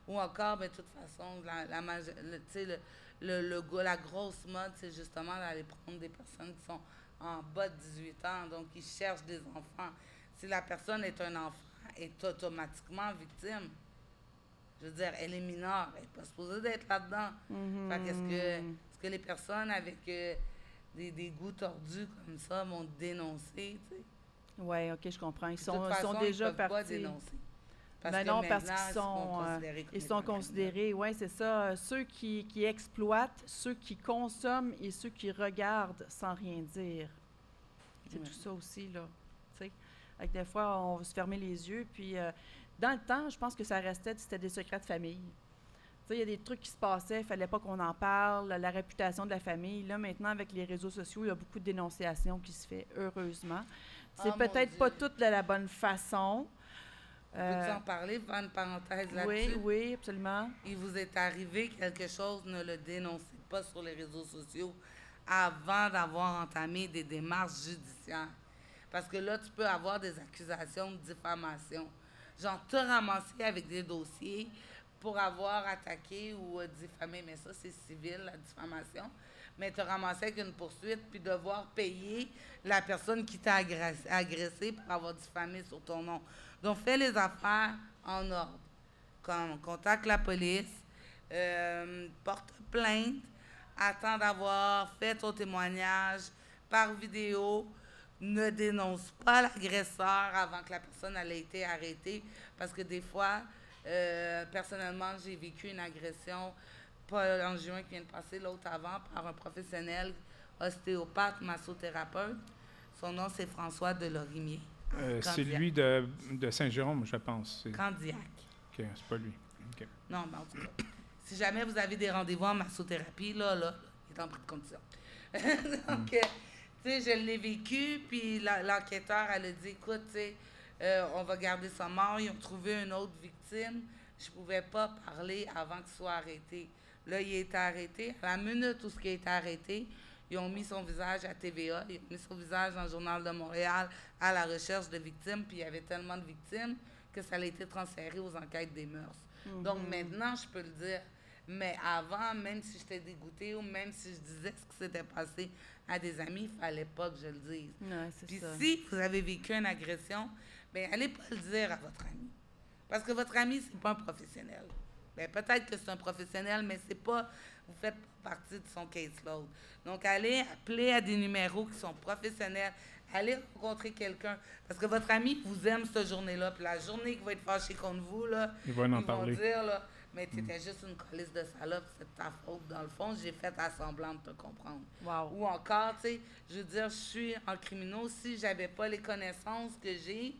Ou encore, ben, de toute façon, la, la, le, tu sais, le, la grosse mode, c'est justement d'aller prendre des personnes qui sont en bas de 18 ans, donc qui cherchent des enfants. Si la personne est un enfant, elle est automatiquement victime. Je veux dire, elle est mineure, elle n'est pas supposée d'être là-dedans. Mhm. Fait qu'est-ce que, est-ce que les personnes avec euh, des, des goûts tordus comme ça vont dénoncer, tu sais? Ouais, ok, je comprends. Ils sont, ils sont façon, déjà ils peuvent pas partis. Dénoncer. Ben que non, parce qu'ils sont, euh, considérés Ils sont criminels. considérés, oui, c'est ça. euh, Ceux qui, qui exploitent, ceux qui consomment et ceux qui regardent sans rien dire. C'est tout ça aussi, là. Que des fois, on veut se fermer les yeux. Puis, euh, dans le temps, je pense que ça restait, c'était des secrets de famille. Il y a des trucs qui se passaient, il fallait pas qu'on en parle, la réputation de la famille. Là, maintenant, avec les réseaux sociaux, il y a beaucoup de dénonciations qui se fait, heureusement. C'est Ah, mon peut-être pas toutes de la bonne façon. Peux-tu Euh, en parler, faire une parenthèse oui, là-dessus? oui, absolument. Il vous est arrivé quelque chose, ne le dénoncez pas sur les réseaux sociaux avant d'avoir entamé des démarches judiciaires. Parce que là, tu peux avoir des accusations de diffamation. Genre, te ramasser avec des dossiers pour avoir attaqué ou euh, diffamé, mais ça, c'est civil, la diffamation. Mais te ramasser avec une poursuite puis devoir payer la personne qui t'a agressé, agressé pour avoir diffamé sur ton nom. Donc, fais les affaires en ordre. Contacte la police, euh, porte plainte, attends d'avoir fait ton témoignage par vidéo, ne dénonce pas l'agresseur avant que la personne ait été arrêtée, parce que des fois, euh, personnellement, j'ai vécu une agression, pas en juin qui vient de passer, l'autre avant, par un professionnel ostéopathe, massothérapeute. Son nom, c'est François Delorimier. Euh, c'est lui de, de Saint-Jérôme, je pense. Candiac. ok, c'est pas lui. Non, mais en tout cas, si jamais vous avez des rendez-vous en massothérapie, là, là, il est en de condition. Donc, euh, tu sais, je l'ai vécu, puis l'enquêteur, elle a dit, écoute, tu sais, euh, on va garder ça mort. Ils ont trouvé une autre victime. Je pouvais pas parler avant qu'il soit arrêté. Là, il a été arrêté. À la minute où il a été arrêté, ils ont mis son visage à TVA, ils ont mis son visage dans le Journal de Montréal à la recherche de victimes, puis il y avait tellement de victimes que ça a été transféré aux enquêtes des mœurs. Donc maintenant, je peux le dire. Mais avant, même si j'étais dégoûtée ou même si je disais ce qui s'était passé à des amis, il fallait pas que je le dise. Ouais, Puis ça. si vous avez vécu une agression, ben allez pas le dire à votre ami. Parce que votre ami, c'est pas un professionnel. Ben, peut-être que c'est un professionnel, mais c'est pas. Vous faites pas partie de son caseload. Donc, allez appeler à des numéros qui sont professionnels. Allez rencontrer quelqu'un. Parce que votre ami vous aime cette journée-là. Puis la journée qu'il va être fâché contre vous, là, Il va en ils parler. vont dire, là, mais tu étais juste une colisse de salope, c'est de ta faute. Dans le fond, j'ai fait à semblant de te comprendre. Wow. Ou encore, tu sais, je veux dire, je suis en criminaux. Si j'avais pas les connaissances que j'ai,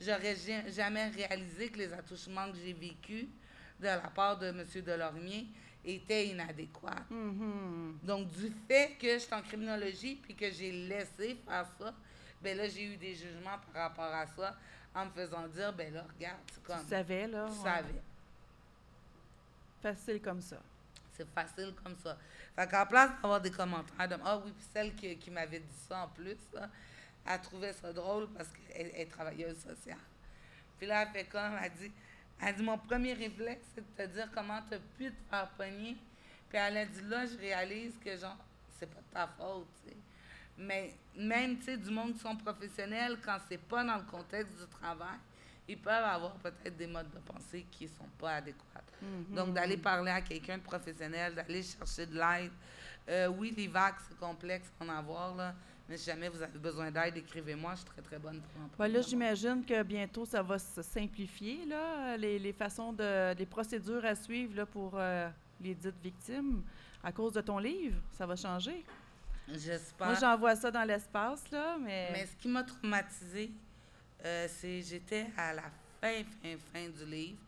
j'aurais ja- jamais réalisé que les attouchements que j'ai vécus de la part de M. Delormier étaient inadéquats. Mhm. Donc, du fait que je suis en criminologie puis que j'ai laissé faire ça, ben là, j'ai eu des jugements par rapport à ça en me faisant dire, ben là, regarde, c'est comme. Tu savais, là? Tu ouais. savais. Facile comme ça. C'est facile comme ça. Fait qu'en place d'avoir des commentaires de Ah oui, puis celle qui, qui m'avait dit ça en plus, là, elle trouvait ça drôle parce qu'elle est travailleuse sociale. Puis là, elle fait comme, elle dit, elle dit, mon premier réflexe, c'est de te dire comment tu as pu te faire pogner. Puis elle a dit, là, je réalise que, genre, c'est pas de ta faute, tu sais. Mais même, tu sais, du monde qui sont professionnels, quand c'est pas dans le contexte du travail, ils peuvent avoir peut-être des modes de pensée qui sont pas adéquats. Donc, d'aller parler à quelqu'un de professionnel, d'aller chercher de l'aide. Euh, oui, les vagues, c'est complexe d'en avoir, là. Mais si jamais vous avez besoin d'aide, écrivez-moi, je suis très, très bonne pour en parler. là, j'imagine que bientôt, ça va se simplifier, là, les, les façons de, les procédures à suivre là, pour euh, les dites victimes. À cause de ton livre, ça va changer. J'espère. Moi, j'envoie ça dans l'espace, là, mais... Mais ce qui m'a traumatisée, euh, c'est j'étais à la fin, fin, fin du livre,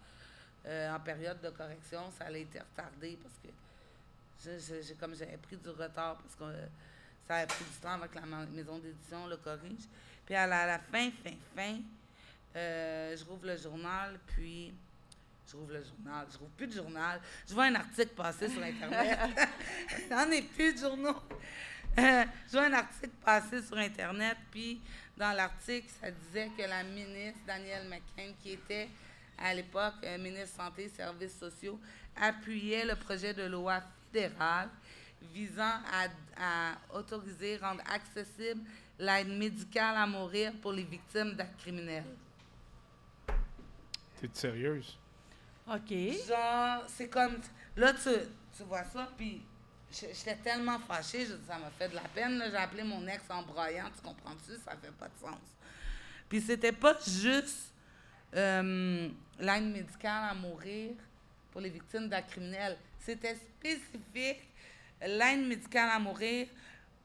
euh, en période de correction. Ça a été retardé parce que j'ai comme j'avais pris du retard parce que ça a pris du temps avec la ma- maison d'édition le corrige. Puis à la, à la fin, fin, fin, euh, je rouvre le journal, puis je rouvre le journal, je rouvre plus de journal. Je vois un article passer sur Internet. N'en est plus de journaux. Euh, je vois un article passer sur Internet, puis dans l'article, ça disait que la ministre Danielle McCain, qui était à l'époque euh, ministre Santé et Services sociaux, appuyait le projet de loi fédéral visant à, à autoriser, rendre accessible l'aide médicale à mourir pour les victimes d'actes criminels. T'es sérieuse? OK. Genre, c'est comme. Là, tu, tu vois ça, puis j'étais tellement fâchée, je ça m'a fait de la peine. là. J'ai appelé mon ex en broyant, tu comprends-tu? Ça fait pas de sens. Puis c'était pas juste euh, l'aide médicale à mourir pour les victimes d'actes criminels. C'était spécifique l'aide médicale à mourir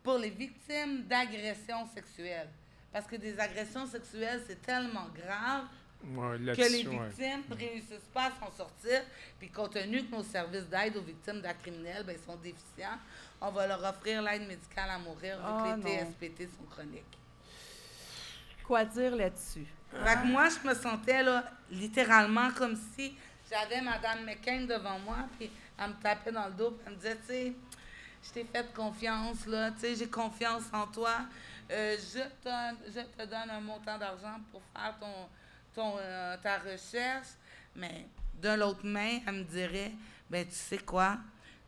pour les victimes d'agressions sexuelles. Parce que des agressions sexuelles, c'est tellement grave Ouais, que les victimes ne réussissent pas à s'en sortir. Puis compte tenu que nos services d'aide aux victimes d'actes criminels ben, sont déficients, on va leur offrir l'aide médicale à mourir vu Ah, que les non. TSPT sont chroniques. Quoi dire là-dessus? Fait que moi, je me sentais là, littéralement comme si j'avais Madame McCain devant moi, puis elle me tapait dans le dos, puis elle me disait, tu sais, je t'ai fait confiance, là, tu sais, j'ai confiance en toi. Euh, je, te, je te donne un montant d'argent pour faire ton, ton, euh, ta recherche, mais de l'autre main, elle me dirait, ben tu sais quoi,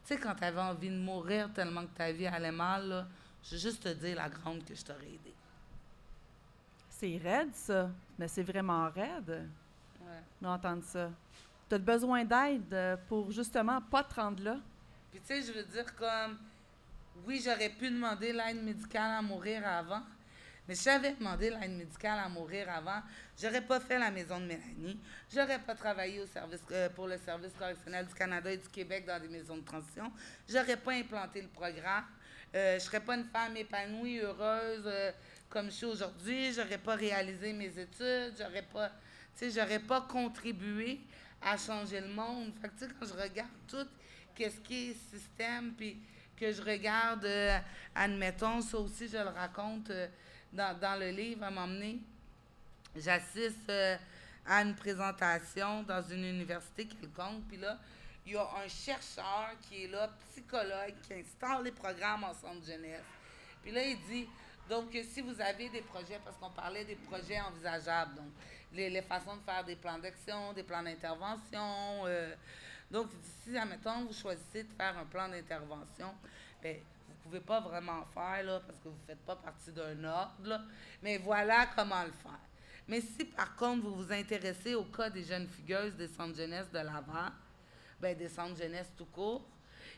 tu sais, quand tu avais envie de mourir tellement que ta vie allait mal, là, je veux juste te dire, la grande, que je t'aurais aidé. C'est raide, ça. Mais c'est vraiment raide Ouais. d'entendre ça. Tu as besoin d'aide euh, pour justement pas te rendre là? Puis tu sais, je veux dire comme, oui, j'aurais pu demander l'aide médicale à mourir avant, mais si j'avais demandé l'aide médicale à mourir avant, j'aurais pas fait la maison de Mélanie, j'aurais pas travaillé au service, euh, pour le service correctionnel du Canada et du Québec dans des maisons de transition, j'aurais pas implanté le programme, euh, je serais pas une femme épanouie, heureuse euh, comme je suis aujourd'hui, j'aurais pas réalisé mes études, j'aurais pas, j'aurais pas contribué à changer le monde. Fait quand je regarde tout qu'est-ce qui est système, puis que je regarde, euh, admettons, ça aussi, je le raconte euh, dans, dans le livre, à donné, j'assiste euh, à une présentation dans une université quelconque, puis là, il y a un chercheur qui est là, psychologue, qui installe les programmes en centre jeunesse. Puis là, il dit, donc, si vous avez des projets, parce qu'on parlait des projets envisageables, donc les, les façons de faire des plans d'action, des plans d'intervention. Euh, donc, si, admettons, vous choisissez de faire un plan d'intervention, ben, vous ne pouvez pas vraiment faire, là, parce que vous ne faites pas partie d'un ordre, mais voilà comment le faire. Mais si, par contre, vous vous intéressez au cas des jeunes figueuses des centres jeunesse de Laval, ben, des centres jeunesse tout court,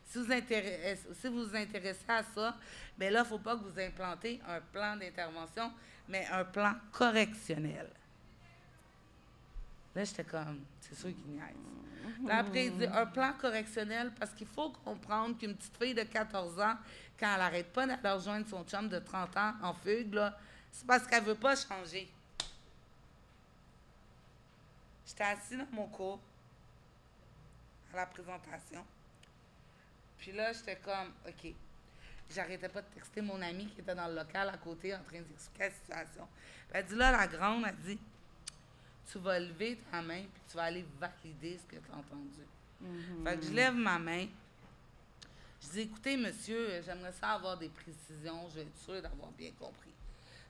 si vous, si vous vous intéressez à ça, ben là, il ne faut pas que vous implantez un plan d'intervention, mais un plan correctionnel. Là, j'étais comme, c'est sûr qu'il niaise. Là, après, il dit un plan correctionnel parce qu'il faut comprendre qu'une petite fille de 14 ans, quand elle n'arrête pas d'aller rejoindre son chum de 30 ans en fugue, là, c'est parce qu'elle ne veut pas changer. J'étais assis dans mon cours à la présentation. Puis là, j'étais comme, OK. J'arrêtais pas de texter mon ami qui était dans le local à côté en train d'expliquer la situation. Puis elle dit là, la grande, elle dit, tu vas lever ta main puis tu vas aller valider ce que tu as entendu. Fait que je lève ma main. Je dis, écoutez, monsieur, j'aimerais ça avoir des précisions. Je vais être sûre d'avoir bien compris.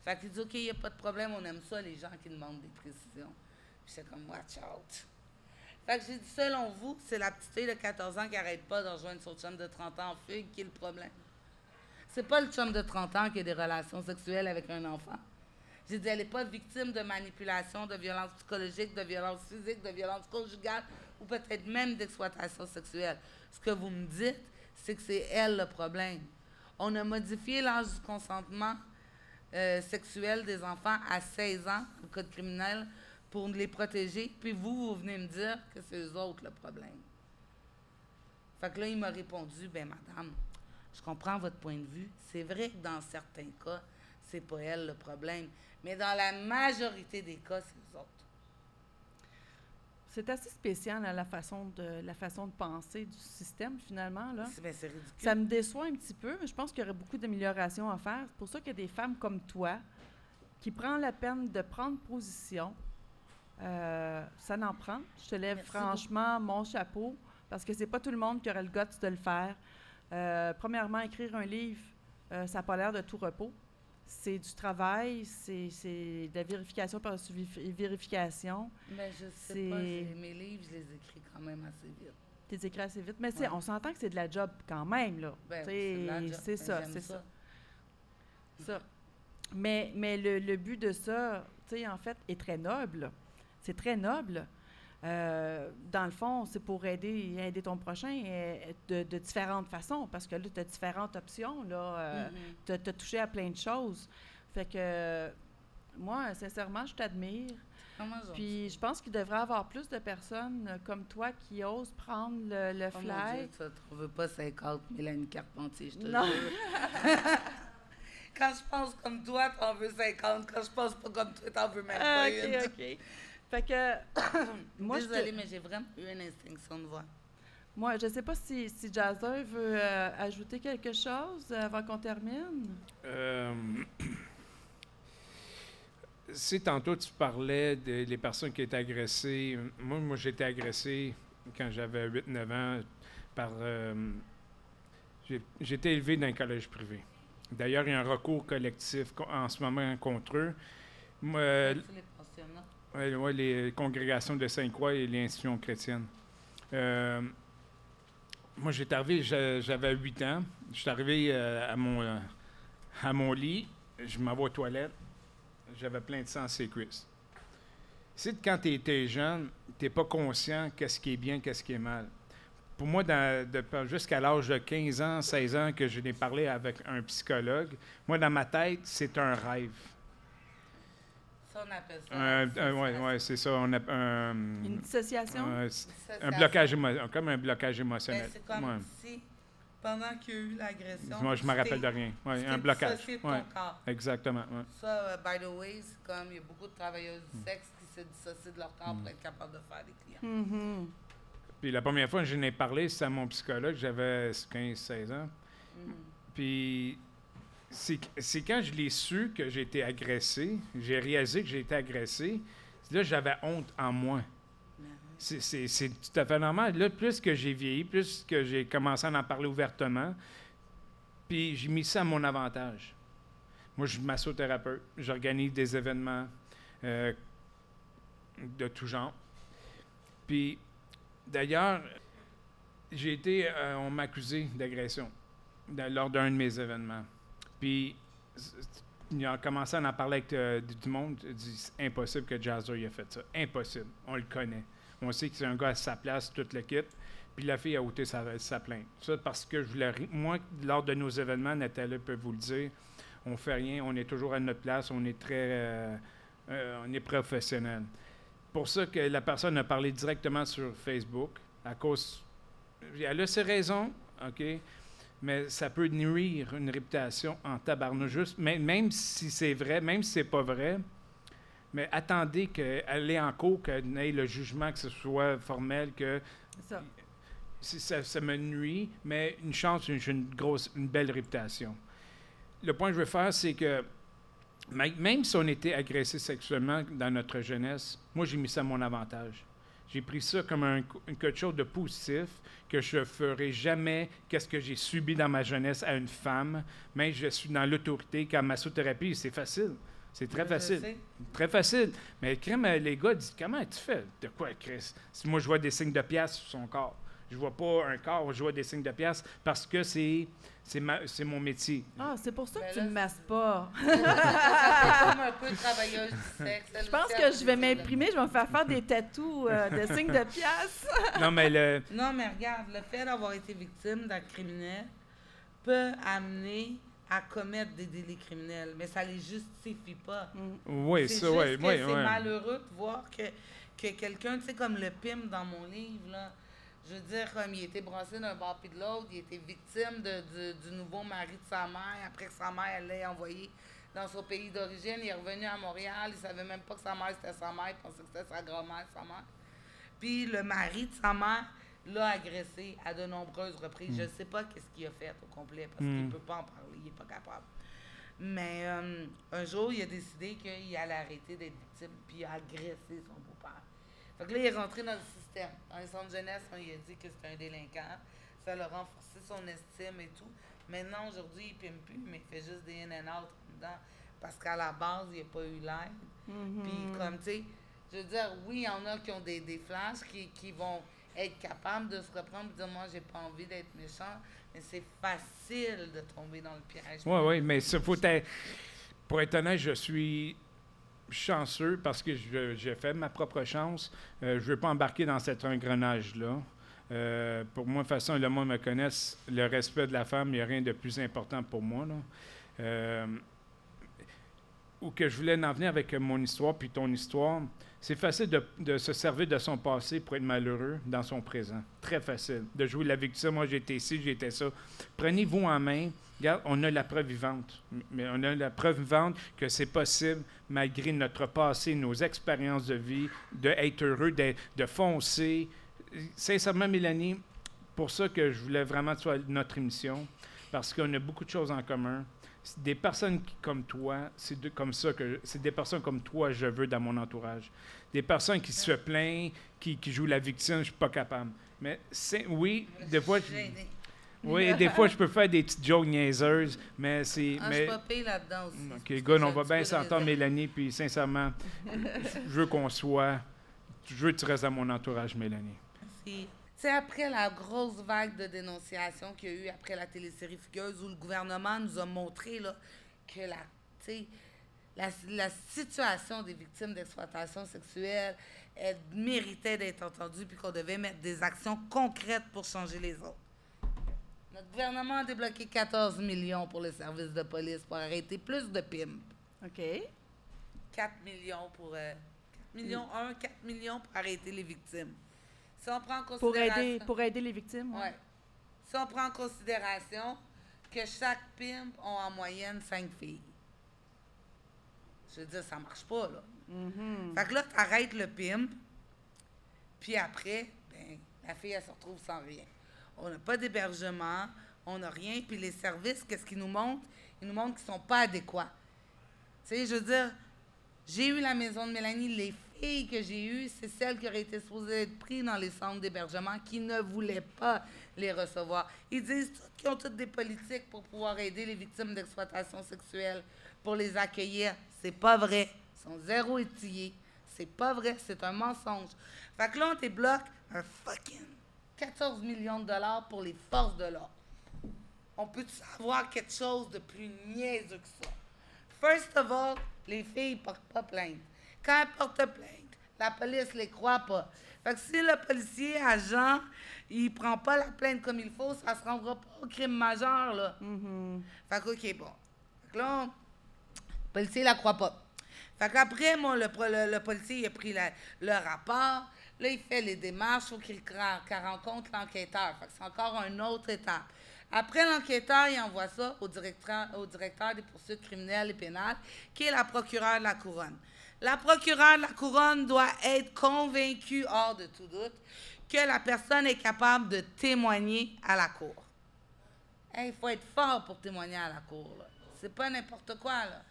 Fait qu'il dit, OK, il n'y a pas de problème, on aime ça, les gens qui demandent des précisions. Puis c'est comme, watch out. Fait que j'ai dit, selon vous, c'est la petite fille de 14 ans qui n'arrête pas de rejoindre son chum de 30 ans en fugue qui est le problème. C'est pas le chum de 30 ans qui a des relations sexuelles avec un enfant. J'ai dit, elle n'est pas victime de manipulation, de violence psychologique, de violence physique, de violence conjugale ou peut-être même d'exploitation sexuelle. Ce que vous me dites, c'est que c'est elle le problème. On a modifié l'âge du consentement euh, sexuel des enfants à 16 ans, le code criminel, pour les protéger. Puis vous, vous venez me dire que c'est eux autres le problème. Fait que là, il m'a répondu, ben madame, je comprends votre point de vue. C'est vrai que dans certains cas, c'est pas elle le problème. Mais dans la majorité des cas, c'est eux autres. C'est assez spécial hein, la, façon de, la façon de penser du système, finalement. Là. Ben. Ça me déçoit un petit peu, mais je pense qu'il y aurait beaucoup d'améliorations à faire. C'est pour ça qu'il y a des femmes comme toi qui prennent la peine de prendre position. Euh, ça n'en prend. Je te lève Merci franchement mon chapeau parce que c'est pas tout le monde qui aurait le guts de le faire. Euh, premièrement, écrire un livre, euh, ça n'a pas l'air de tout repos. C'est du travail, c'est de la vérification par vérification. Mais je sais pas, mes livres, je les écris quand même assez vite. Tu les écris assez vite. Mais Ouais. on s'entend que c'est de la job quand même, là. Ben, Tu c'est ça, c'est ça. ça. Mais, mais le, le but de ça, tu sais, en fait, est très noble. C'est très noble. Euh, dans le fond, c'est pour aider, aider ton prochain euh, de, de différentes façons, parce que là, tu as différentes options. Là, Mhm. tu as touché à plein de choses. Fait que, moi, sincèrement, je t'admire. Puis, je pense qu'il devrait y avoir plus de personnes euh, comme toi qui osent prendre le, le Oh mon fly. Dieu, ça, tu veux pas 50 Mélanie Carpentier, je te Non. jure. Quand je pense comme toi, t'en veux 50. Quand je pense pas comme toi, t'en veux même Ah, pas OK, une. OK. Fait que, moi, je te- Désolée, mais j'ai vraiment eu une extinction de voix. Moi, je ne sais pas si, si Jazzer veut euh, ajouter quelque chose avant qu'on termine. Euh, si tantôt tu parlais des les personnes qui étaient agressées, moi, moi j'ai été agressé quand j'avais 8-9 ans par. euh, j'ai été élevé dans un collège privé. D'ailleurs, il y a un recours collectif co- en ce moment contre eux. Moi, euh, Tous les pensionnats. Ouais, ouais, les congrégations de Sainte-Croix et les institutions chrétiennes. Euh, moi, j'étais arrivé, j'a- j'avais 8 ans. Je suis arrivé euh, à, mon, euh, à mon lit, je m'en vais aux toilettes, j'avais plein de sang sur cuisses. C'est quand tu étais jeune, tu n'es pas conscient qu'est-ce qui est bien, qu'est-ce qui est mal. Pour moi, jusqu'à l'âge de 15 ans, 16 ans, que je n'ai parlé avec un psychologue, moi, dans ma tête, c'est un rêve. Ça, on appelle ça. Ouais, ouais, c'est ça. On a un, Une dissociation? un- blocage émo- comme un blocage Ben, émotionnel. c'est comme Ouais. si, pendant qu'il y a eu l'agression. Moi, je me tu rappelle de rien. Ouais, un blocage. Ouais, corps. exactement. ouais. Ça, euh, by the way, c'est comme il y a beaucoup de travailleuses du sexe qui se dissocient de leur corps pour être capables de faire des clients. Mhm. Puis la première fois que je n'ai parlé, c'était à mon psychologue. J'avais 15-16 ans. Mhm. Puis c'est quand je l'ai su que j'ai été agressé, j'ai réalisé que j'ai été agressé, là, j'avais honte en moi. C'est- tout à fait normal. Là, plus que j'ai vieilli, plus que j'ai commencé à en parler ouvertement, puis j'ai mis ça à mon avantage. Moi, je suis massothérapeute. J'organise des événements euh, de tout genre. Puis, d'ailleurs, j'ai été, euh, on m'a accusé d'agression lors d'un de mes événements. Puis, il a commencé à en parler avec euh, du monde. Il dit c'est impossible que Jazzer ait fait ça. Impossible. On le connaît. On sait que c'est un gars à sa place, toute l'équipe. Puis la fille a ôté sa, plainte. Ça parce que je voulais. Moi, lors de nos événements, Nathalie peut vous le dire, on fait rien, on est toujours à notre place, on est très. euh, euh, on est professionnel. Pour ça que la personne a parlé directement sur Facebook, à cause. Elle a ses raisons, OK? Mais ça peut nuire une réputation en tabarnouche. Juste, même, si c'est vrai, même si c'est pas vrai, mais attendez qu'elle ait en cours, qu'elle ait le jugement, que ce soit formel, que ça. si ça, ça me nuit, mais une chance, j'ai une grosse, une belle réputation. Le point que je veux faire, c'est que mê- même si on était agressé sexuellement dans notre jeunesse, moi j'ai mis ça à mon avantage. J'ai pris ça comme un, quelque chose de positif, que je ne ferai jamais qu'est-ce que j'ai subi dans ma jeunesse à une femme, mais je suis dans l'autorité, car massothérapie, c'est facile. C'est très facile. Très facile. Mais crème, les gars disent Comment tu fais? De quoi, Chris? Si moi, je vois des signes de pièces sur son corps, je vois pas un corps, je vois des signes de pièces parce que c'est c'est mon métier. Ah, c'est pour ça que tu ne me masses pas. comme un peu travailleuse du sexe. Je pense que je vais m'imprimer, je vais me faire faire des tatous euh, de signes de pièces. non, mais le... Non, mais regarde, le fait d'avoir été victime d'un criminel peut amener à commettre des délits criminels, mais ça ne les justifie pas. Mm. Oui, ça, oui. oui c'est malheureux de voir que, que quelqu'un, tu sais, comme le PIM dans mon livre, là, je veux dire, comme il était brassé d'un bord puis de l'autre, il était victime de, du nouveau mari de sa mère, après que sa mère, l'ait envoyé dans son pays d'origine. Il est revenu à Montréal, il savait même pas que sa mère, c'était sa mère, il pensait que c'était sa grand-mère, sa mère. Puis le mari de sa mère, l'a agressé à de nombreuses reprises. Je ne mm. sais pas qu'est-ce qu'il a fait au complet parce qu'il ne mm. peut pas en parler, il n'est pas capable. Mais euh, un jour, il a décidé qu'il allait arrêter d'être victime puis il a agressé son beau-père. Fait que là, il est rentré dans le système. Dans les centres de jeunesse, on lui a dit que c'était un délinquant. Ça l'a renforcé son estime et tout. Maintenant, aujourd'hui, il ne pime plus, mais il fait juste des in and out dedans parce qu'à la base, il n'a pas eu l'aide. Mm-hmm. Puis, comme, tu sais, je veux dire, oui, il y en a qui ont des, des flashs qui, qui vont être capable de se reprendre et dire moi j'ai pas envie d'être méchant mais c'est facile de tomber dans le piège oui oui mais ça faut être pour être honnête je suis chanceux parce que j'ai fait ma propre chance euh, je veux pas embarquer dans cet engrenage là euh, pour moi, de toute façon, le monde me connaisse, le respect de la femme, il n'y a rien de plus important pour moi. Là. Euh, où que je voulais en venir avec mon histoire, puis ton histoire, c'est facile de, se servir de son passé pour être malheureux dans son présent. Très facile. De jouer la victime. Moi, j'étais ici, j'étais ça. Prenez-vous en main. On a la preuve vivante. Mais on a la preuve vivante que c'est possible, malgré notre passé, nos expériences de vie, d'être heureux, de, foncer. Sincèrement, Mélanie, pour ça que je voulais vraiment que notre émission, parce qu'on a beaucoup de choses en commun des personnes comme toi, c'est comme ça que c'est des personnes comme toi je veux dans mon entourage. Des personnes qui se plaignent, qui, jouent la victime, je suis pas capable. Mais c'est oui, des fois oui, des fois je peux faire des petites jokes niaiseuses, mais c'est ah, mais je là-dedans aussi. OK, gars, on va bien s'entendre Mélanie puis sincèrement, je veux qu'on soit je veux que tu restes dans mon entourage Mélanie. Merci. C'est après la grosse vague de dénonciation qu'il y a eu après la télésérie Fugueuse où le gouvernement nous a montré là, que la, la, la situation des victimes d'exploitation sexuelle elle méritait d'être entendue puis qu'on devait mettre des actions concrètes pour changer les autres. Notre gouvernement a débloqué 14 millions pour les services de police pour arrêter plus de PIM. OK. 4 millions pour... 4 euh, millions, 1, 4 millions pour arrêter les victimes. Si on prend en considération... Pour aider, pour aider les victimes, oui. Ouais. Si on prend en considération que chaque pimp a en moyenne cinq filles. Je veux dire, ça marche pas, là. Mm-hmm. Fait que là, tu arrêtes le pimp, puis après, ben, la fille, elle se retrouve sans rien. On n'a pas d'hébergement, on n'a rien, puis les services, qu'est-ce qu'ils nous montrent? Ils nous montrent qu'ils ne sont pas adéquats. Tu sais, je veux dire, j'ai eu la maison de Mélanie, les filles que j'ai eues, c'est celles qui auraient été supposées être prises dans les centres d'hébergement qui ne voulaient pas les recevoir. Ils disent qu'ils ont toutes des politiques pour pouvoir aider les victimes d'exploitation sexuelle, pour les accueillir. C'est pas vrai. Ils sont zéro étillés. C'est pas vrai. C'est un mensonge. Fait que là, on débloque un fucking 14 millions de dollars pour les forces de l'ordre. On peut savoir quelque chose de plus niaiseux que ça? First of all, les filles portent pas plainte. Quand elles portent plainte, la police les croit pas. Fait que si le policier, agent, il prend pas la plainte comme il faut, ça se rendra pas au crime majeur, là. Mm-hmm. Fait que, OK, bon. Fait que là, le policier la croit pas. Fait qu'après, moi, le, le, policier, a pris le rapport. Là, il fait les démarches, faut qu'il rencontre l'enquêteur. Fait que c'est encore une autre étape. Après, l'enquêteur, il envoie ça au directeur, au directeur des poursuites criminelles et pénales, qui est la procureure de la couronne. La procureure de la couronne doit être convaincue, hors de tout doute, que la personne est capable de témoigner à la cour. Il faut être fort pour témoigner à la cour. C'est pas n'importe quoi. Là.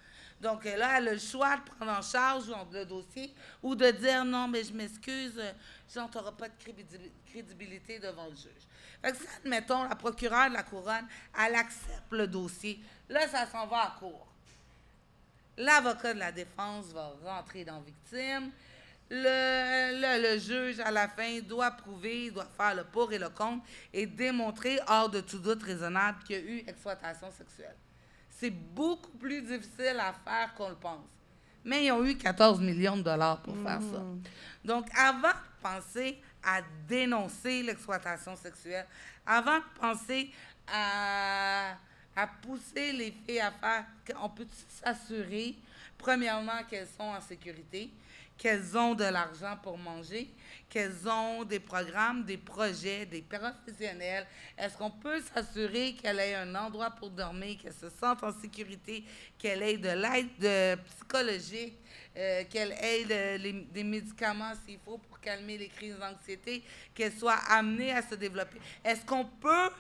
Donc euh, là, elle a le choix de prendre en charge le dossier ou de dire non, mais je m'excuse, euh, genre, tu n'auras pas de crédibilité devant le juge. Fait que si, admettons, la procureure de la couronne, elle accepte le dossier, là, ça s'en va à court. L'avocat de la défense va rentrer dans victime. Le, le, juge, à la fin, doit prouver, doit faire le pour et le contre et démontrer, hors de tout doute raisonnable, qu'il y a eu exploitation sexuelle. C'est beaucoup plus difficile à faire qu'on le pense. Mais ils ont eu 14 millions de dollars pour faire ça. Mm. Donc, avant de penser à dénoncer l'exploitation sexuelle, avant de penser à, à pousser les filles à faire, on peut s'assurer, premièrement, qu'elles sont en sécurité, qu'elles ont de l'argent pour manger, qu'elles ont des programmes, des projets, des professionnels. Est-ce qu'on peut s'assurer qu'elle ait un endroit pour dormir, qu'elle se sente en sécurité, qu'elle ait de l'aide psychologique, euh, qu'elle ait des médicaments s'il faut pour calmer les crises d'anxiété, qu'elle soit amenée à se développer? Est-ce qu'on peut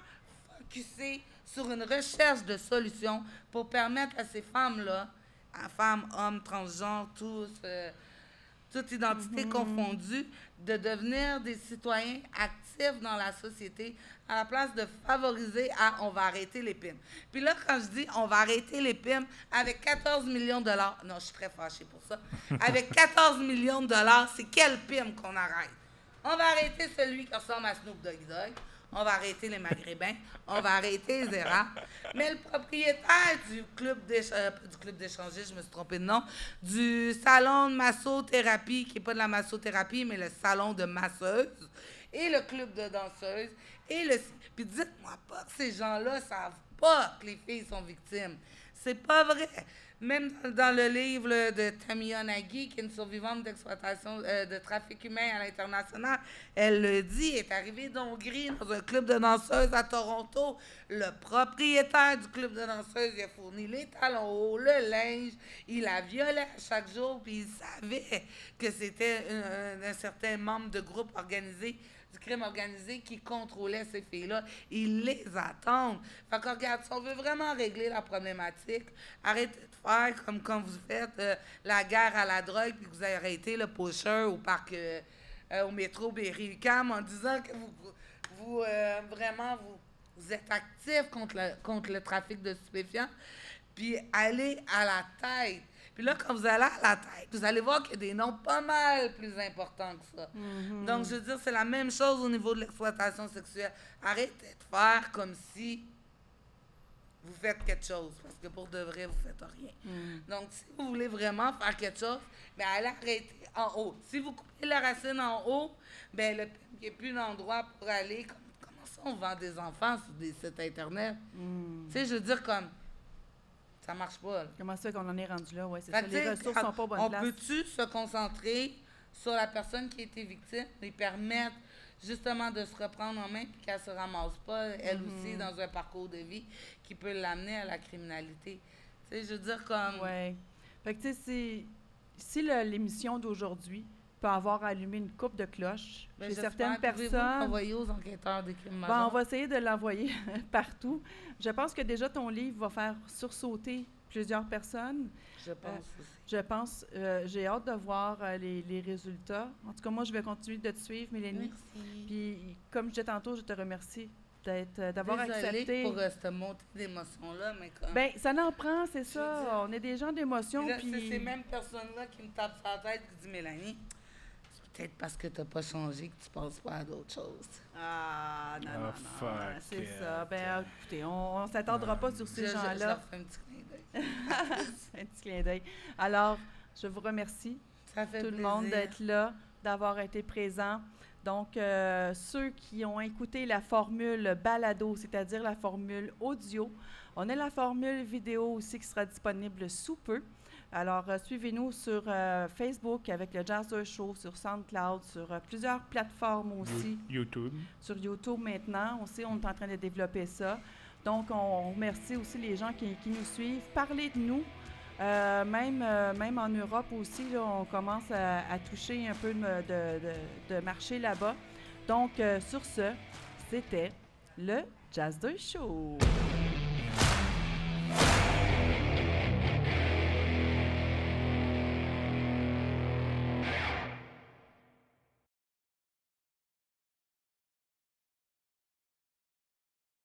focuser sur une recherche de solutions pour permettre à ces femmes-là, femmes, hommes, transgenres, tous, euh, toute identité mhm. confondue, de devenir des citoyens actifs dans la société à la place de favoriser à on va arrêter les pimes. Puis là, quand je dis on va arrêter les pimes avec 14 millions de dollars, non, je suis très fâchée pour ça. Avec 14 millions de dollars, c'est quelle pime qu'on arrête? On va arrêter celui qui ressemble à Snoop Doggy Dogg on va arrêter les Maghrébins, on va arrêter les Arabes. Mais le propriétaire du club euh, du club d'échangistes, je me suis trompée de nom, du salon de massothérapie, qui n'est pas de la massothérapie, mais le salon de masseuse, et le club de danseuses, et le... Puis dites-moi pas que ces gens-là savent pas que les filles sont victimes. C'est pas vrai. Même dans le livre de Tamia Nagy, qui est une survivante d'exploitation euh, de trafic humain à l'international, elle le dit, est arrivée d'Hongrie dans un club de danseuses à Toronto. Le propriétaire du club de danseuses lui a fourni les talons hauts, le linge, il la violait chaque jour, puis il savait que c'était un, certain membre de groupe organisé du crime organisé qui contrôlait ces filles-là. Ils les attendent. Fait que regarde, si on veut vraiment régler la problématique, arrêtez de faire comme quand vous faites euh, la guerre à la drogue puis que vous arrêtez le pusher au parc, euh, euh, au métro Berry-UQAM en disant que vous, vous vraiment, vous, vous, êtes actif contre le, contre le trafic de stupéfiants. Puis allez à la tête puis là, quand vous allez à la tête, vous allez voir qu'il y a des noms pas mal plus importants que ça. Mm-hmm. Donc, je veux dire, c'est la même chose au niveau de l'exploitation sexuelle. Arrêtez de faire comme si vous faites quelque chose, parce que pour de vrai, vous faites rien. Mm. Donc, si vous voulez vraiment faire quelque chose, bien, allez arrêter en haut. Si vous coupez la racine en haut, bien, le il n'y a plus d'endroit pour aller. comment ça, on vend des enfants sur des sites Internet? Mm. Tu sais, je veux dire, comme ça marche pas. Comment ça qu'on en est rendu là? Ouais, c'est ça. Les ressources sont pas bonnes On peut-tu se concentrer sur la personne qui a été victime et permettre justement de se reprendre en main et qu'elle se ramasse pas, elle mm-hmm. aussi, dans un parcours de vie qui peut l'amener à la criminalité? Tu sais, je veux dire comme... Oui. Fait que tu sais, si l'émission d'aujourd'hui peut avoir allumé une coupe de cloches ben, chez certaines personnes. envoyer aux enquêteurs des crimes bon, On va essayer de l'envoyer partout. Je pense que déjà ton livre va faire sursauter plusieurs personnes. Je pense euh, aussi. Je pense. Euh, j'ai hâte de voir euh, les, les, résultats. En tout cas, moi, je vais continuer de te suivre, Mélanie. Merci. Puis, comme je disais tantôt, je te remercie d'avoir accepté. pour cette montée d'émotions-là, mais comme... Ben, ça n'en prend, c'est ça. on est des gens d'émotion, puis... C'est ces mêmes personnes-là qui me tapent sur la tête qui disent « Mélanie, peut-être parce que tu n'as pas changé que tu ne penses pas à d'autres choses. Ah, non, non, oh, non. C'est ça. Ben, écoutez, on ne s'attendra pas sur ces gens-là. Je, leur fais un petit clin d'œil. un petit clin d'œil. Alors, je vous remercie, ça fait tout le monde, d'être là, d'avoir été présent. Donc, euh, ceux qui ont écouté la formule balado, c'est-à-dire la formule audio, on a la formule vidéo aussi qui sera disponible sous peu. Alors, euh, suivez-nous sur euh, Facebook avec le Jazzer Show, sur SoundCloud, sur euh, plusieurs plateformes aussi. YouTube. Sur YouTube maintenant. Aussi, on est en train de développer ça. Donc, on remercie aussi les gens qui, nous suivent. Parlez de nous. même, même en Europe aussi, on commence à, toucher un peu de, de marché là-bas. Donc, sur ce, c'était le Jazz Show.